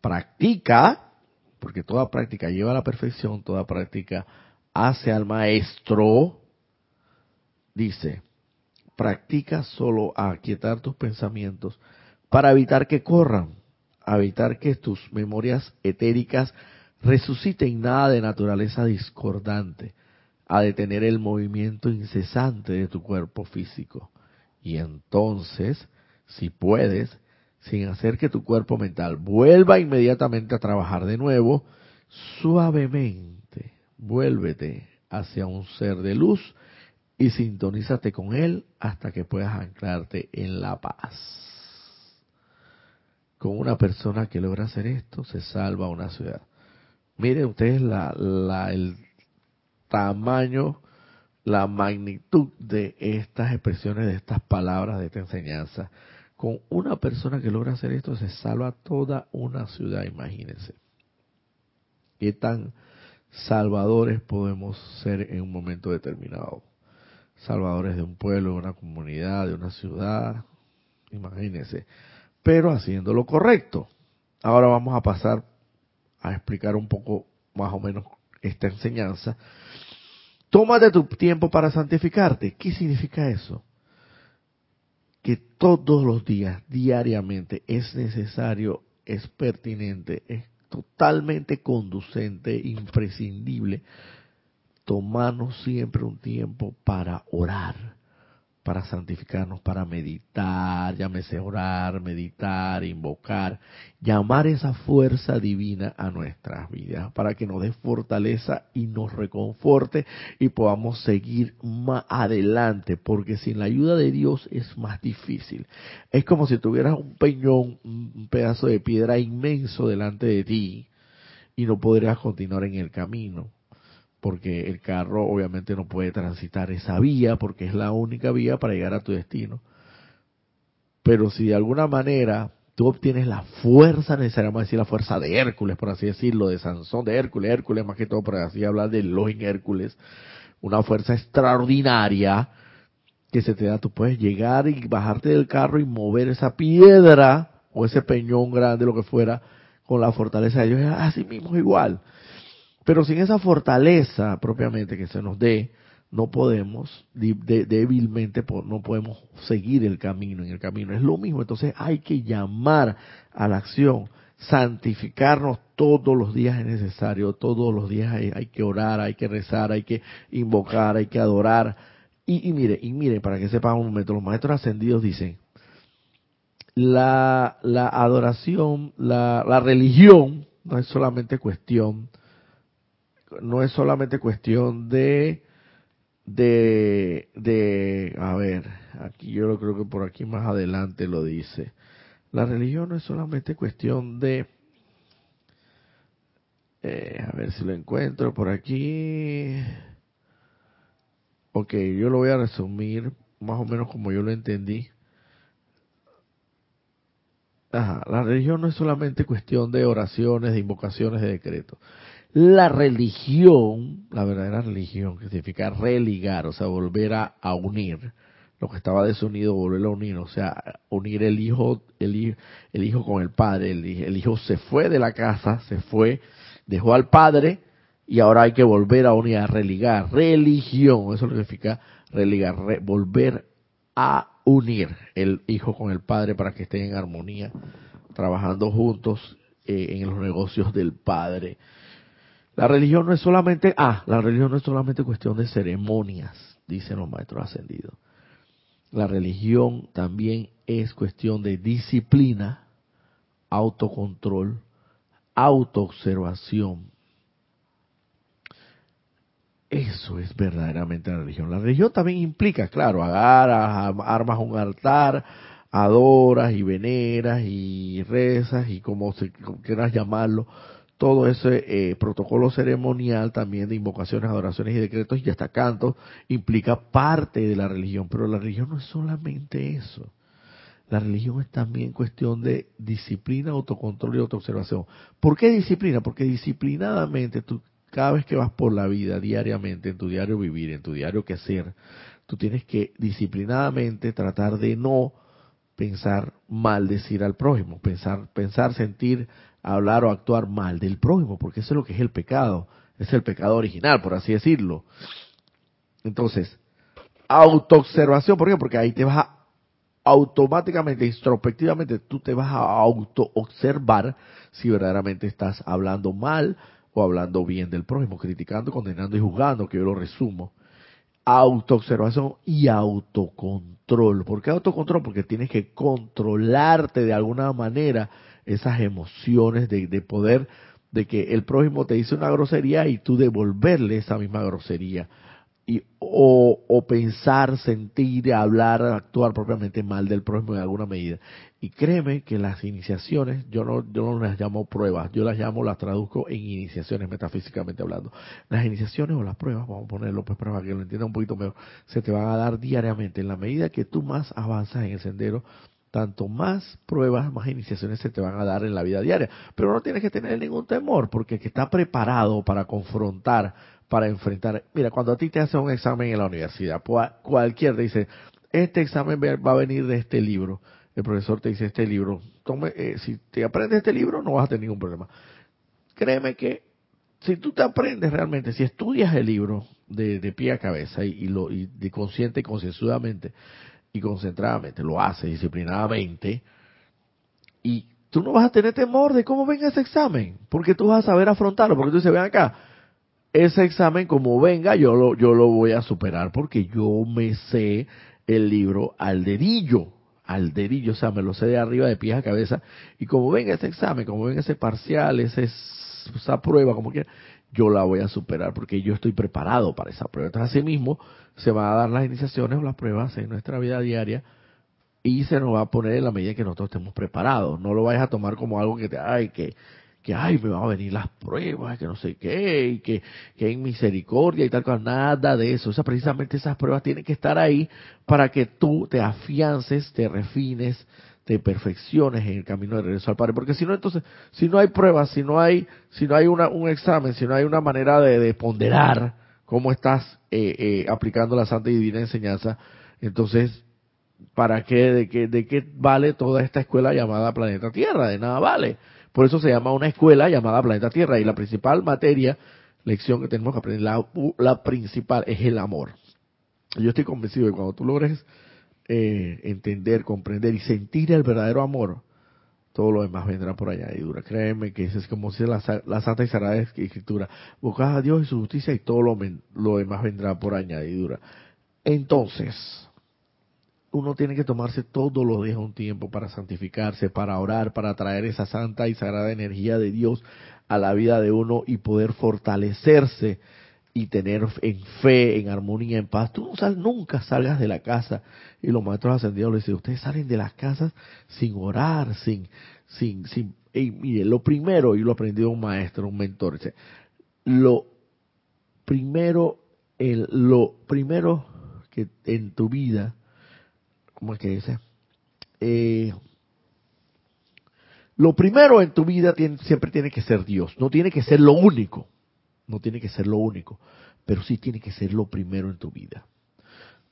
Practica, porque toda práctica lleva a la perfección, toda práctica hace al maestro. Dice, practica solo a aquietar tus pensamientos para evitar que corran, evitar que tus memorias etéricas resuciten nada de naturaleza discordante a detener el movimiento incesante de tu cuerpo físico. Y entonces, si puedes, sin hacer que tu cuerpo mental vuelva inmediatamente a trabajar de nuevo, suavemente vuélvete hacia un ser de luz y sintonízate con él hasta que puedas anclarte en la paz. Con una persona que logra hacer esto, se salva una ciudad. Miren ustedes la, la, tamaño, la magnitud de estas expresiones, de estas palabras, de esta enseñanza. Con una persona que logra hacer esto se salva toda una ciudad, imagínense. Qué tan salvadores podemos ser en un momento determinado. Salvadores de un pueblo, de una comunidad, de una ciudad, imagínense. Pero haciendo lo correcto. Ahora vamos a pasar a explicar un poco más o menos esta enseñanza Tómate tu tiempo para santificarte. ¿Qué significa eso? Que todos los días, diariamente, es necesario, es pertinente, es totalmente conducente, imprescindible, tomarnos siempre un tiempo para orar para santificarnos, para meditar, llámese orar, meditar, invocar, llamar esa fuerza divina a nuestras vidas, para que nos dé fortaleza y nos reconforte y podamos seguir más adelante, porque sin la ayuda de Dios es más difícil. Es como si tuvieras un peñón, un pedazo de piedra inmenso delante de ti y no podrías continuar en el camino porque el carro obviamente no puede transitar esa vía porque es la única vía para llegar a tu destino. Pero si de alguna manera tú obtienes la fuerza necesaria, vamos a decir la fuerza de Hércules, por así decirlo, de Sansón, de Hércules, Hércules más que todo, por así hablar de Elohim Hércules, una fuerza extraordinaria que se te da, tú puedes llegar y bajarte del carro y mover esa piedra o ese peñón grande, lo que fuera, con la fortaleza de Dios, así mismo igual. Pero sin esa fortaleza propiamente que se nos dé, no podemos, débilmente no podemos seguir el camino. En el camino es lo mismo. Entonces hay que llamar a la acción, santificarnos todos los días es necesario, todos los días hay, que orar, hay que rezar, hay que invocar, hay que adorar. Y, mire, y mire, para que sepan un momento, los maestros ascendidos dicen, la, la adoración, la, la religión no es solamente cuestión no es solamente cuestión de, de, de, a ver, aquí yo creo que por aquí más adelante lo dice. La religión no es solamente cuestión de, eh, a ver si lo encuentro por aquí. Ok, yo lo voy a resumir más o menos como yo lo entendí. Ajá, la religión no es solamente cuestión de oraciones, de invocaciones, de decretos. La religión, la verdadera religión, que significa religar, o sea, volver a, unir lo que estaba desunido, volverlo a unir, o sea, unir el hijo, el hijo, el hijo con el padre. El, el hijo se fue de la casa, se fue, dejó al padre y ahora hay que volver a unir, a religar. Religión, eso significa religar, volver a unir el hijo con el padre para que estén en armonía, trabajando juntos eh, en los negocios del padre. La religión no es solamente, ah, la religión no es solamente cuestión de ceremonias, dicen los maestros ascendidos. La religión también es cuestión de disciplina, autocontrol, autoobservación, eso es verdaderamente la religión. La religión también implica, claro, agarras, armas un altar, adoras y veneras y rezas y como, quieras llamarlo, todo ese eh, protocolo ceremonial también de invocaciones, adoraciones y decretos y hasta cantos implica parte de la religión, pero la religión no es solamente eso. La religión es también cuestión de disciplina, autocontrol y autoobservación. ¿Por qué disciplina? Porque disciplinadamente tú cada vez que vas por la vida diariamente, en tu diario vivir, en tu diario quehacer, tú tienes que disciplinadamente tratar de no pensar mal decir al prójimo, pensar, pensar, sentir, hablar o actuar mal del prójimo, porque eso es lo que es el pecado, es el pecado original, por así decirlo. Entonces, autoobservación, ¿por qué? Porque ahí te vas a automáticamente, introspectivamente, tú te vas a autoobservar si verdaderamente estás hablando mal o hablando bien del prójimo, criticando, condenando y juzgando, que yo lo resumo. Autoobservación y autocontrol. ¿Por qué autocontrol? Porque tienes que controlarte de alguna manera esas emociones de, de poder, de que el prójimo te dice una grosería y tú devolverle esa misma grosería y, o, o, pensar, sentir, hablar, actuar propiamente mal del prójimo en alguna medida. Y créeme que las iniciaciones, yo no, yo no las llamo pruebas, yo las llamo, las traduzco en iniciaciones metafísicamente hablando. Las iniciaciones o las pruebas, vamos a ponerlo pues para que lo entienda un poquito mejor, se te van a dar diariamente. En la medida que tú más avanzas en el sendero, tanto más pruebas, más iniciaciones se te van a dar en la vida diaria. Pero no tienes que tener ningún temor, porque que está preparado para confrontar para enfrentar. Mira, cuando a ti te hacen un examen en la universidad, cualquier dice, este examen va a venir de este libro. El profesor te dice, este libro, tome, eh, si te aprendes este libro no vas a tener ningún problema. Créeme que si tú te aprendes realmente, si estudias el libro de, de pie a cabeza y, lo y de consciente y concienzudamente y concentradamente, lo haces disciplinadamente, y tú no vas a tener temor de cómo venga ese examen, porque tú vas a saber afrontarlo, porque tú dices, ven acá, ese examen como venga, yo lo, yo lo voy a superar porque yo me sé el libro al dedillo, al dedillo, o sea, me lo sé de arriba de pies a cabeza, y como venga ese examen, como venga ese parcial, ese, esa prueba, como quiera, yo la voy a superar porque yo estoy preparado para esa prueba. Entonces, así mismo, se van a dar las iniciaciones o las pruebas en nuestra vida diaria y se nos va a poner en la medida que nosotros estemos preparados. No lo vayas a tomar como algo que te, ay, que, que ay, me van a venir las pruebas, que no sé qué, y que, que hay misericordia y tal, nada de eso. O sea, precisamente esas pruebas tienen que estar ahí para que tú te afiances, te refines, te perfecciones en el camino de regreso al Padre. Porque si no, entonces, si no hay pruebas, si no hay, si no hay una, un examen, si no hay una manera de, ponderar cómo estás eh, eh, aplicando la santa y divina enseñanza, entonces, ¿para qué, de qué, de qué vale toda esta escuela llamada planeta Tierra? De nada vale. Por eso se llama una escuela llamada Planeta Tierra y la principal materia, lección que tenemos que aprender, la, la principal es el amor. Yo estoy convencido de que cuando tú logres eh, entender, comprender y sentir el verdadero amor, todo lo demás vendrá por añadidura. Créeme que eso es como si la, Santa y Sagrada Escritura. Buscas a Dios y su justicia y todo lo, lo demás vendrá por añadidura. Entonces, uno tiene que tomarse todos los días un tiempo para santificarse, para orar, para traer esa santa y sagrada energía de Dios a la vida de uno y poder fortalecerse y tener en fe, en armonía, en paz. Tú nunca salgas de la casa. Y los maestros ascendidos le dicen, ustedes salen de las casas sin orar, sin, sin, sin, y mire, lo primero, y lo aprendió un maestro, un mentor, dice, lo primero, el, lo primero que en tu vida ¿cómo es que dice? Eh, lo primero en tu vida siempre tiene que ser Dios, no tiene que ser lo único, no tiene que ser lo único, pero sí tiene que ser lo primero en tu vida.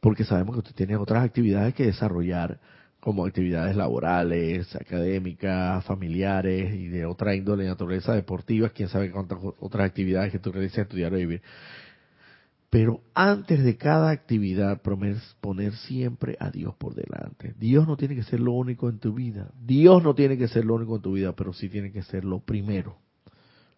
Porque sabemos que tú tienes otras actividades que desarrollar, como actividades laborales, académicas, familiares y de otra índole, naturaleza deportiva, quién sabe cuántas otras actividades que tú realizas en tu vivir. Pero antes de cada actividad, poner siempre a Dios por delante. Dios no tiene que ser lo único en tu vida. Dios no tiene que ser lo único en tu vida, pero sí tiene que ser lo primero.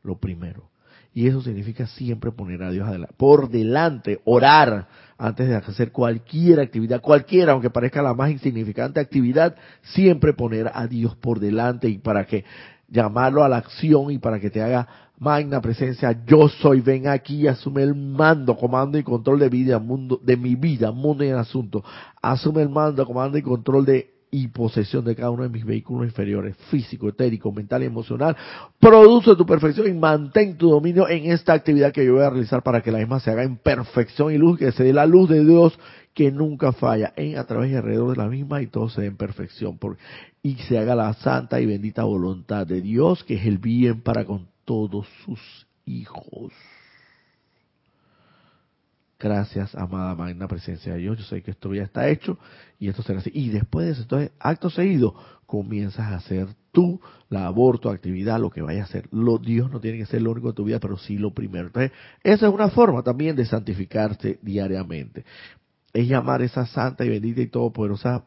Lo primero. Y eso significa siempre poner a Dios por delante, orar antes de hacer cualquier actividad, cualquiera, aunque parezca la más insignificante actividad, siempre poner a Dios por delante y para que llamarlo a la acción y para que te haga magna presencia, yo soy, ven aquí y asume el mando, comando y control de vida, mundo, de mi vida, mundo y asunto. Asume el mando, comando y control de y posesión de cada uno de mis vehículos inferiores, físico, etérico, mental y emocional. Produce tu perfección y mantén tu dominio en esta actividad que yo voy a realizar para que la misma se haga en perfección y luz, que se dé la luz de Dios que nunca falla en a través y alrededor de la misma y todo se dé en perfección y se haga la santa y bendita voluntad de Dios que es el bien para con todos sus hijos. Gracias, amada magna presencia de Dios. Yo sé que esto ya está hecho y esto será así. Y después de eso, acto seguido, comienzas a hacer tu labor, tu actividad, lo que vayas a hacer. Lo, Dios no tiene que ser lo único de tu vida, pero sí lo primero. Entonces, esa es una forma también de santificarse diariamente. Es llamar esa santa y bendita y todopoderosa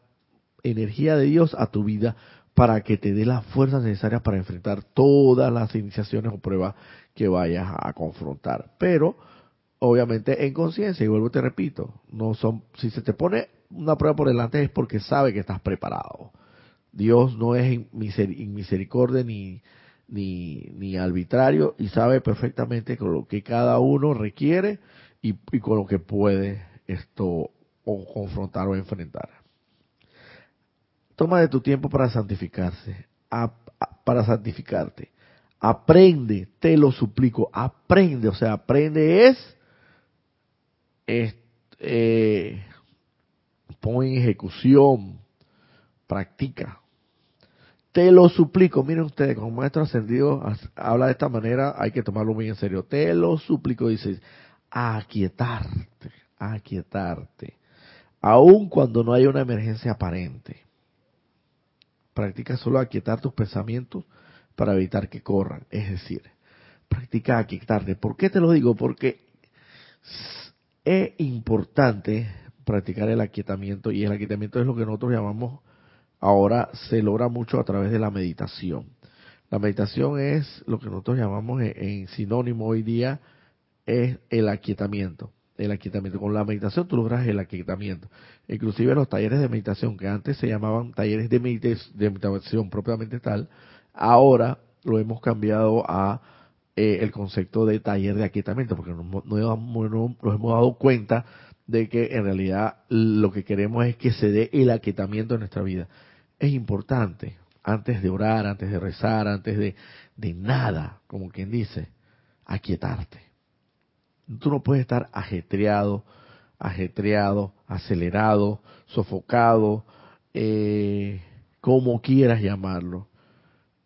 energía de Dios a tu vida para que te dé las fuerzas necesarias para enfrentar todas las iniciaciones o pruebas que vayas a confrontar. Pero, obviamente, en conciencia, y vuelvo te repito, no son, si se te pone una prueba por delante es porque sabe que estás preparado. Dios no es inmisericordia ni, ni, ni arbitrario y sabe perfectamente con lo que cada uno requiere y, y con lo que puede esto o confrontar o enfrentar. Toma de tu tiempo para santificarse, para santificarte. Aprende, te lo suplico, aprende, o sea, aprende es, eh, pon en ejecución, practica. Te lo suplico, miren ustedes, como maestro ascendido habla de esta manera, hay que tomarlo muy en serio. Te lo suplico, dice, aquietarte, aquietarte, aun cuando no haya una emergencia aparente. Practica solo aquietar tus pensamientos para evitar que corran. Es decir, practica aquietarte. ¿Por qué te lo digo? Porque es importante practicar el aquietamiento y el aquietamiento es lo que nosotros llamamos ahora se logra mucho a través de la meditación. La meditación es lo que nosotros llamamos en, sinónimo hoy día es el aquietamiento el aquietamiento. Con la meditación tú logras el aquietamiento. Inclusive los talleres de meditación, que antes se llamaban talleres de, meditación propiamente tal, ahora lo hemos cambiado a eh, el concepto de taller de aquietamiento, porque nos, hemos dado cuenta de que en realidad lo que queremos es que se dé el aquietamiento en nuestra vida. Es importante, antes de orar, antes de rezar, antes de, de nada, como quien dice, aquietarte Tú no puedes estar ajetreado, ajetreado, acelerado, sofocado, eh, como quieras llamarlo,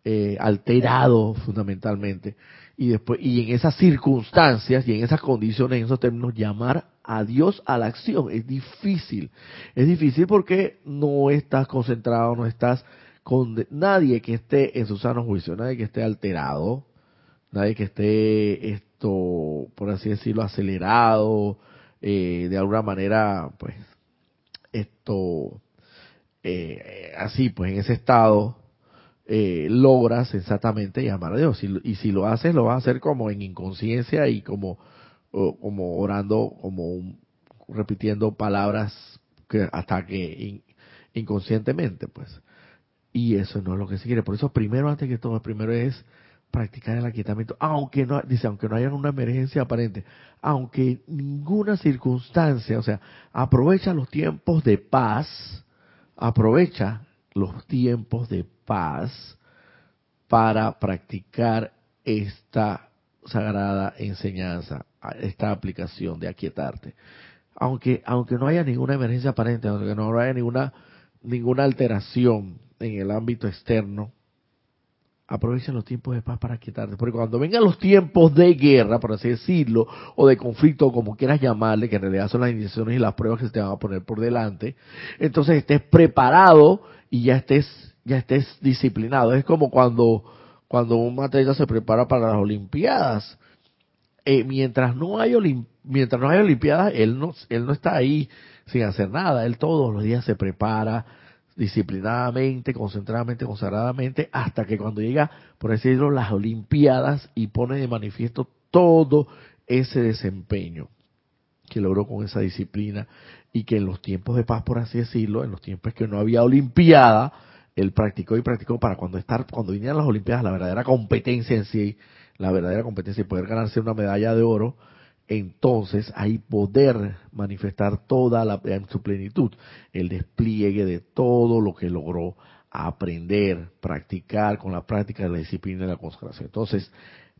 eh, alterado fundamentalmente, y después y en esas circunstancias y en esas condiciones, en esos términos, llamar a Dios a la acción. Es difícil, es difícil porque no estás concentrado, no estás con nadie que esté en su sano juicio, nadie que esté alterado, nadie que esté por así decirlo, acelerado, eh, de alguna manera, pues, esto, eh, así, pues, en ese estado, eh, logras exactamente llamar a Dios. Y, si lo haces, lo vas a hacer como en inconsciencia y como, como orando, como repitiendo palabras que hasta que inconscientemente, pues. Y eso no es lo que se quiere. Por eso, primero, antes que todo, primero es practicar el aquietamiento, aunque no, dice, aunque no haya una emergencia aparente, aunque ninguna circunstancia, o sea, aprovecha los tiempos de paz, aprovecha los tiempos de paz para practicar esta sagrada enseñanza, esta aplicación de aquietarte. Aunque, aunque no haya ninguna emergencia aparente, aunque no haya ninguna, ninguna alteración en el ámbito externo, aprovecha los tiempos de paz para quietarte. Porque cuando vengan los tiempos de guerra, por así decirlo, o de conflicto, como quieras llamarle, que en realidad son las iniciaciones y las pruebas que se te van a poner por delante, entonces estés preparado y ya estés, ya estés disciplinado. Es como cuando, cuando un atleta se prepara para las Olimpiadas. Eh, mientras no hay mientras no hay Olimpiadas, él no, él no está ahí sin hacer nada. Él todos los días se prepara, disciplinadamente, concentradamente, consagradamente, hasta que cuando llega, por decirlo, las Olimpiadas y pone de manifiesto todo ese desempeño que logró con esa disciplina y que en los tiempos de paz, por así decirlo, en los tiempos que no había Olimpiada, él practicó y practicó para cuando estar, cuando vinieran las Olimpiadas, la verdadera competencia en sí, la verdadera competencia y poder ganarse una medalla de oro, entonces ahí poder manifestar toda la en su plenitud el despliegue de todo lo que logró aprender, practicar con la práctica de la disciplina y la consagración. Entonces,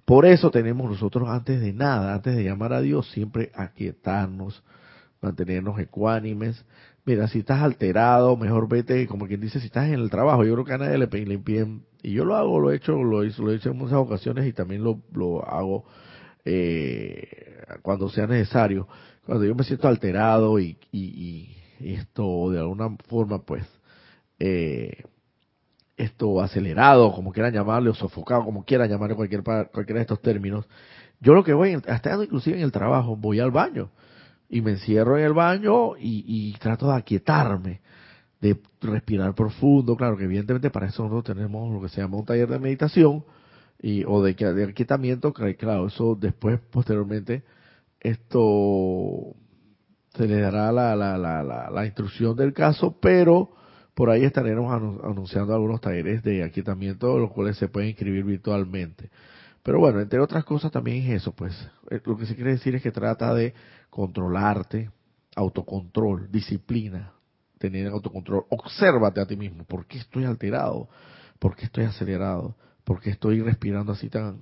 por eso tenemos nosotros antes de nada, antes de llamar a Dios, siempre aquietarnos, mantenernos ecuánimes. Mira, si estás alterado, mejor vete, como quien dice, si estás en el trabajo, yo creo que a nadie le, le impiden, y yo lo hago, lo he hecho, lo, lo he hecho en muchas ocasiones y también lo, lo hago eh, cuando sea necesario. Cuando yo me siento alterado y, y, esto de alguna forma, pues, eh, esto acelerado, como quieran llamarle, o sofocado, como quieran llamarle cualquier, cualquiera de estos términos, yo lo que voy, hasta inclusive en el trabajo, voy al baño y me encierro en el baño y, trato de aquietarme, de respirar profundo. Claro que evidentemente para eso nosotros tenemos lo que se llama un taller de meditación, y, o de, de arquitamiento, claro, eso después, posteriormente, esto se le dará la, la, la, la, instrucción del caso, pero por ahí estaremos anunciando algunos talleres de aquietamiento, los cuales se pueden inscribir virtualmente. Pero bueno, entre otras cosas también es eso, pues eh, lo que se quiere decir es que trata de controlarte, autocontrol, disciplina, tener autocontrol, obsérvate a ti mismo, ¿por qué estoy alterado? ¿Por qué estoy acelerado? porque estoy respirando así tan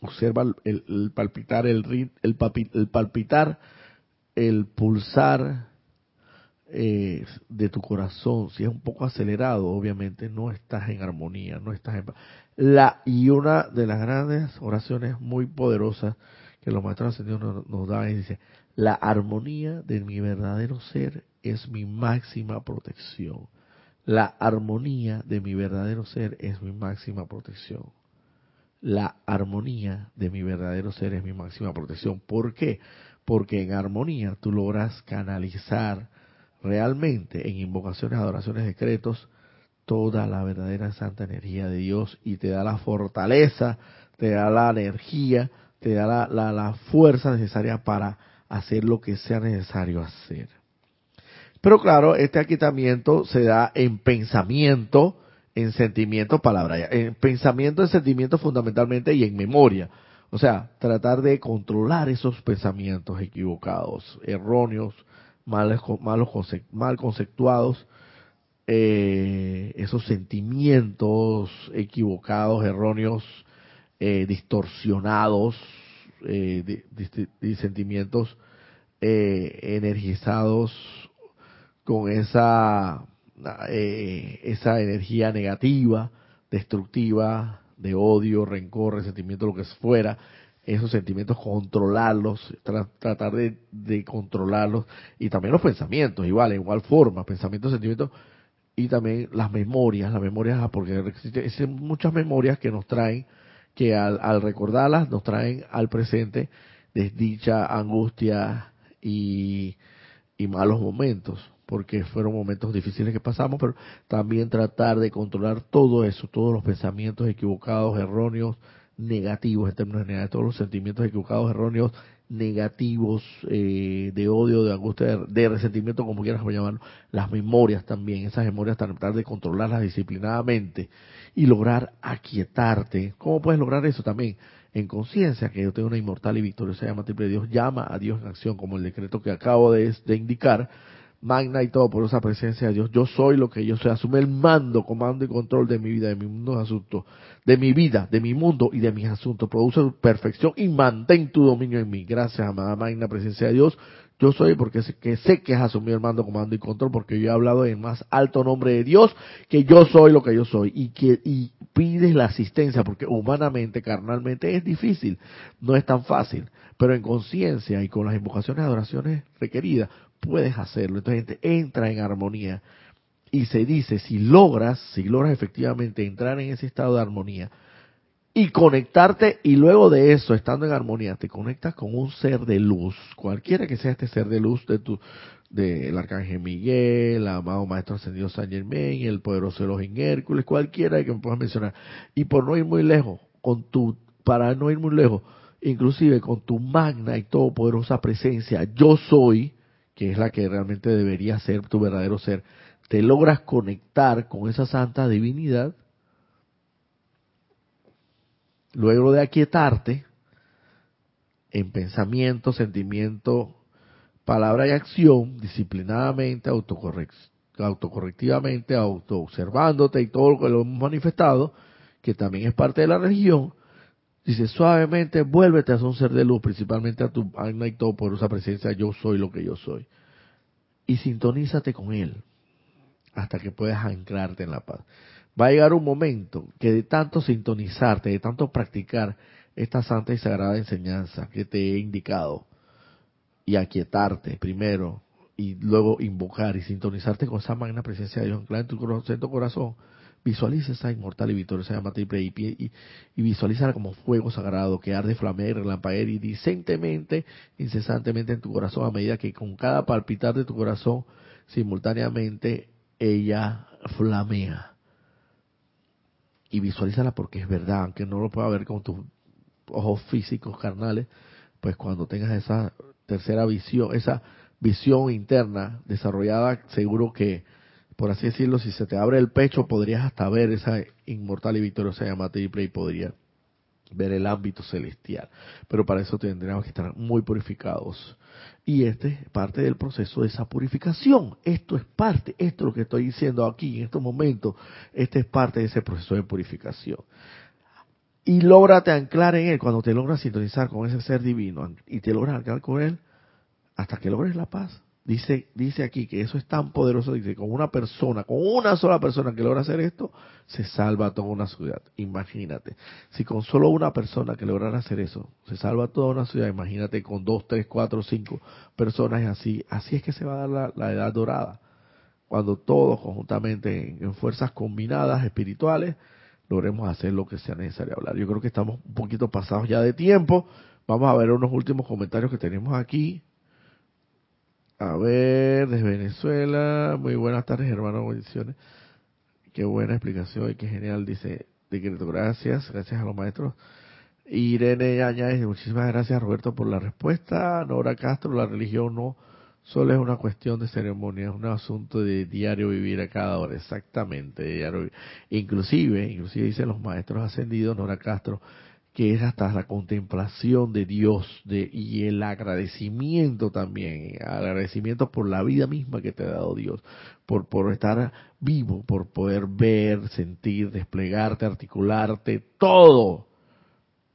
observa el, palpitar el, el, el palpitar el pulsar eh, de tu corazón. Si es un poco acelerado obviamente no estás en armonía no estás en la y una de las grandes oraciones muy poderosas que los maestros ascendidos nos, dan es dice la armonía de mi verdadero ser es mi máxima protección la armonía de mi verdadero ser es mi máxima protección. La armonía de mi verdadero ser es mi máxima protección. ¿Por qué? Porque en armonía tú logras canalizar realmente en invocaciones, adoraciones, decretos, toda la verdadera santa energía de Dios y te da la fortaleza, te da la energía, te da la, la, fuerza necesaria para hacer lo que sea necesario hacer. Pero claro, este aquitamiento se da en pensamiento, en sentimiento, palabra, en pensamiento, en sentimiento fundamentalmente y en memoria. O sea, tratar de controlar esos pensamientos equivocados, erróneos, mal, mal conceptuados, eh, esos sentimientos equivocados, erróneos, eh, distorsionados, eh, sentimientos energizados con esa, eh, esa energía negativa, destructiva, de odio, rencor, resentimiento, lo que fuera, esos sentimientos, controlarlos, tratar de, de, controlarlos, y también los pensamientos, igual, en igual forma, pensamientos, sentimientos, y también las memorias, las memorias, ah, porque existen muchas memorias que nos traen, que al, al recordarlas nos traen al presente desdicha, angustia y, y malos momentos porque fueron momentos difíciles que pasamos, pero también tratar de controlar todo eso, todos los pensamientos equivocados, erróneos, negativos en términos generales, todos los sentimientos equivocados, erróneos, negativos, eh, de odio, de angustia, de, resentimiento, como quieras llamarlo, las memorias también, esas memorias tratar de controlarlas disciplinadamente y lograr aquietarte. ¿Cómo puedes lograr eso también? En conciencia, que yo tengo una inmortal y victoriosa llama triple Dios, llama a Dios en acción, como el decreto que acabo de indicar, magna y todo por esa presencia de Dios. Yo soy lo que yo soy. Asume el mando, comando y control de mi vida, de mi mundo asuntos, de mi vida, de mi mundo y de mis asuntos. Produce perfección y mantén tu dominio en mí. Gracias, amada magna presencia de Dios. yo soy porque sé que, sé que has asumido el mando, comando y control, porque yo he hablado en más alto nombre de Dios, que yo soy lo que yo soy, y que y pides la asistencia, porque humanamente, carnalmente es difícil, no es tan fácil, pero en conciencia y con las invocaciones y adoraciones requeridas, puedes hacerlo. Entonces entra en armonía y se dice, si logras, si logras efectivamente entrar en ese estado de armonía, y conectarte y luego de eso, estando en armonía, te conectas con un ser de luz, cualquiera que sea este ser de luz de tu del arcángel Miguel, el amado maestro ascendido San Germain, el poderoso Elohim Hércules, cualquiera que me puedas mencionar. Y por no ir muy lejos, con tu para no ir muy lejos, inclusive con tu magna y todopoderosa presencia, yo soy, que es la que realmente debería ser tu verdadero ser, te logras conectar con esa santa divinidad luego de aquietarte en pensamiento, sentimiento, palabra y acción, disciplinadamente, autocorrectivamente, autoobservándote y todo lo que lo hemos manifestado, que también es parte de la religión, dice suavemente, vuélvete a un ser de luz, principalmente a tu alma y todo por esa presencia, yo soy lo que yo soy. Y sintonízate con él hasta que puedas anclarte en la paz va a llegar un momento que de tanto sintonizarte, de tanto practicar esta santa y sagrada enseñanza que te he indicado, y aquietarte primero, y luego invocar y sintonizarte con esa magna presencia de Dios anclada en tu, en tu corazón, visualiza esa inmortal y victoriosa llama triple y, y, y visualízala como fuego sagrado que arde, flamea y relampaguea dicentemente, incesantemente en tu corazón a medida que con cada palpitar de tu corazón simultáneamente ella flamea. Y visualízala porque es verdad, aunque no lo pueda ver con tus ojos físicos carnales, pues cuando tengas esa tercera visión, esa visión interna desarrollada, seguro que, por así decirlo, si se te abre el pecho, podrías hasta ver esa inmortal y victoriosa llama triple y podría ver el ámbito celestial. Pero para eso tendríamos que estar muy purificados. Y este es parte del proceso de esa purificación. Esto es parte, esto es lo que estoy diciendo aquí en estos momentos, este es parte de ese proceso de purificación. Y lógrate anclar en él, cuando te logras sintonizar con ese ser divino y te logras anclar con él, hasta que logres la paz. Dice, dice aquí que eso es tan poderoso, dice, con una persona, con una sola persona que logra hacer esto, se salva toda una ciudad. Imagínate, si con solo una persona que lograra hacer eso, se salva toda una ciudad, imagínate con dos, tres, cuatro, cinco personas así, así es que se va a dar la, edad dorada. Cuando todos conjuntamente en, fuerzas combinadas espirituales logremos hacer lo que sea necesario hablar. Yo creo que estamos un poquito pasados ya de tiempo. Vamos a ver unos últimos comentarios que tenemos aquí. A ver, desde Venezuela. Muy buenas tardes, hermano. Bendiciones. Qué buena explicación y qué genial. Dice, decreto, gracias. Gracias a los maestros. Irene añade, muchísimas gracias, Roberto, por la respuesta. Nora Castro, la religión no solo es una cuestión de ceremonia, es un asunto de diario vivir a cada hora. Exactamente. Diario, inclusive, inclusive dicen los maestros ascendidos, Nora Castro, que es hasta la contemplación de Dios de, y el agradecimiento también, agradecimiento por la vida misma que te ha dado Dios, por, por estar vivo, por poder ver, sentir, desplegarte, articularte, todo.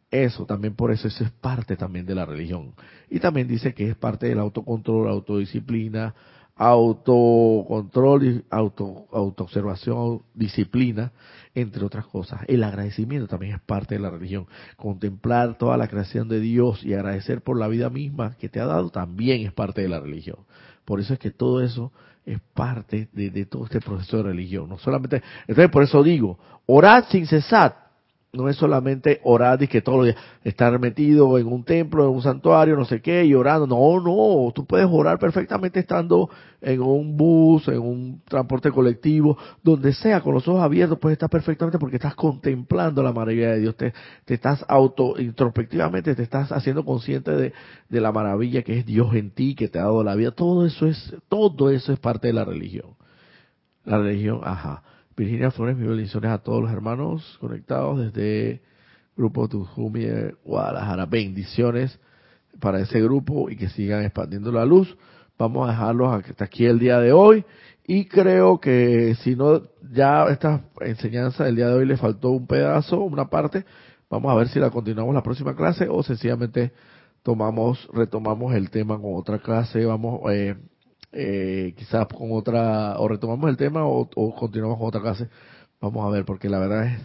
Eso también por eso, eso es parte también de la religión. Y también dice que es parte del autocontrol, autodisciplina, autocontrol, auto, autoobservación, disciplina, entre otras cosas. El agradecimiento también es parte de la religión. Contemplar toda la creación de Dios y agradecer por la vida misma que te ha dado también es parte de la religión. Por eso es que todo eso es parte de, todo este proceso de religión. No solamente, entonces por eso digo, orad sin cesar no es solamente orar y que todos los días estar metido en un templo, en un santuario, no sé qué, y orando. No, no, tú puedes orar perfectamente estando en un bus, en un transporte colectivo, donde sea, con los ojos abiertos, puedes estar perfectamente porque estás contemplando la maravilla de Dios, te, te estás auto, introspectivamente, te estás haciendo consciente de, de la maravilla que es Dios en ti, que te ha dado la vida. Todo eso es, todo eso es parte de la religión. La religión, ajá. Virginia Flores, mis bendiciones a todos los hermanos conectados desde Grupo Tujumi Guadalajara. Bendiciones para ese grupo y que sigan expandiendo la luz. Vamos a dejarlos hasta aquí el día de hoy. Y creo que si no, ya esta enseñanza del día de hoy le faltó un pedazo, una parte. Vamos a ver si la continuamos la próxima clase o sencillamente tomamos, retomamos el tema con otra clase, vamos, eh, eh, quizás con otra, o retomamos el tema o, continuamos con otra clase, vamos a ver, porque la verdad es,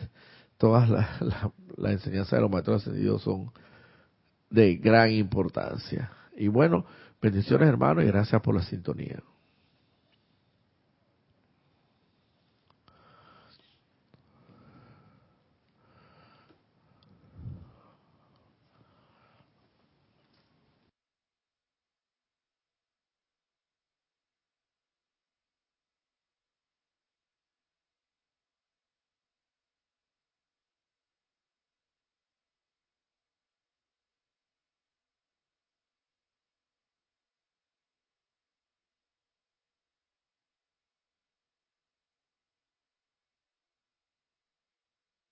todas las la, enseñanzas de los maestros ascendidos son de gran importancia. Y bueno, bendiciones hermanos y gracias por la sintonía.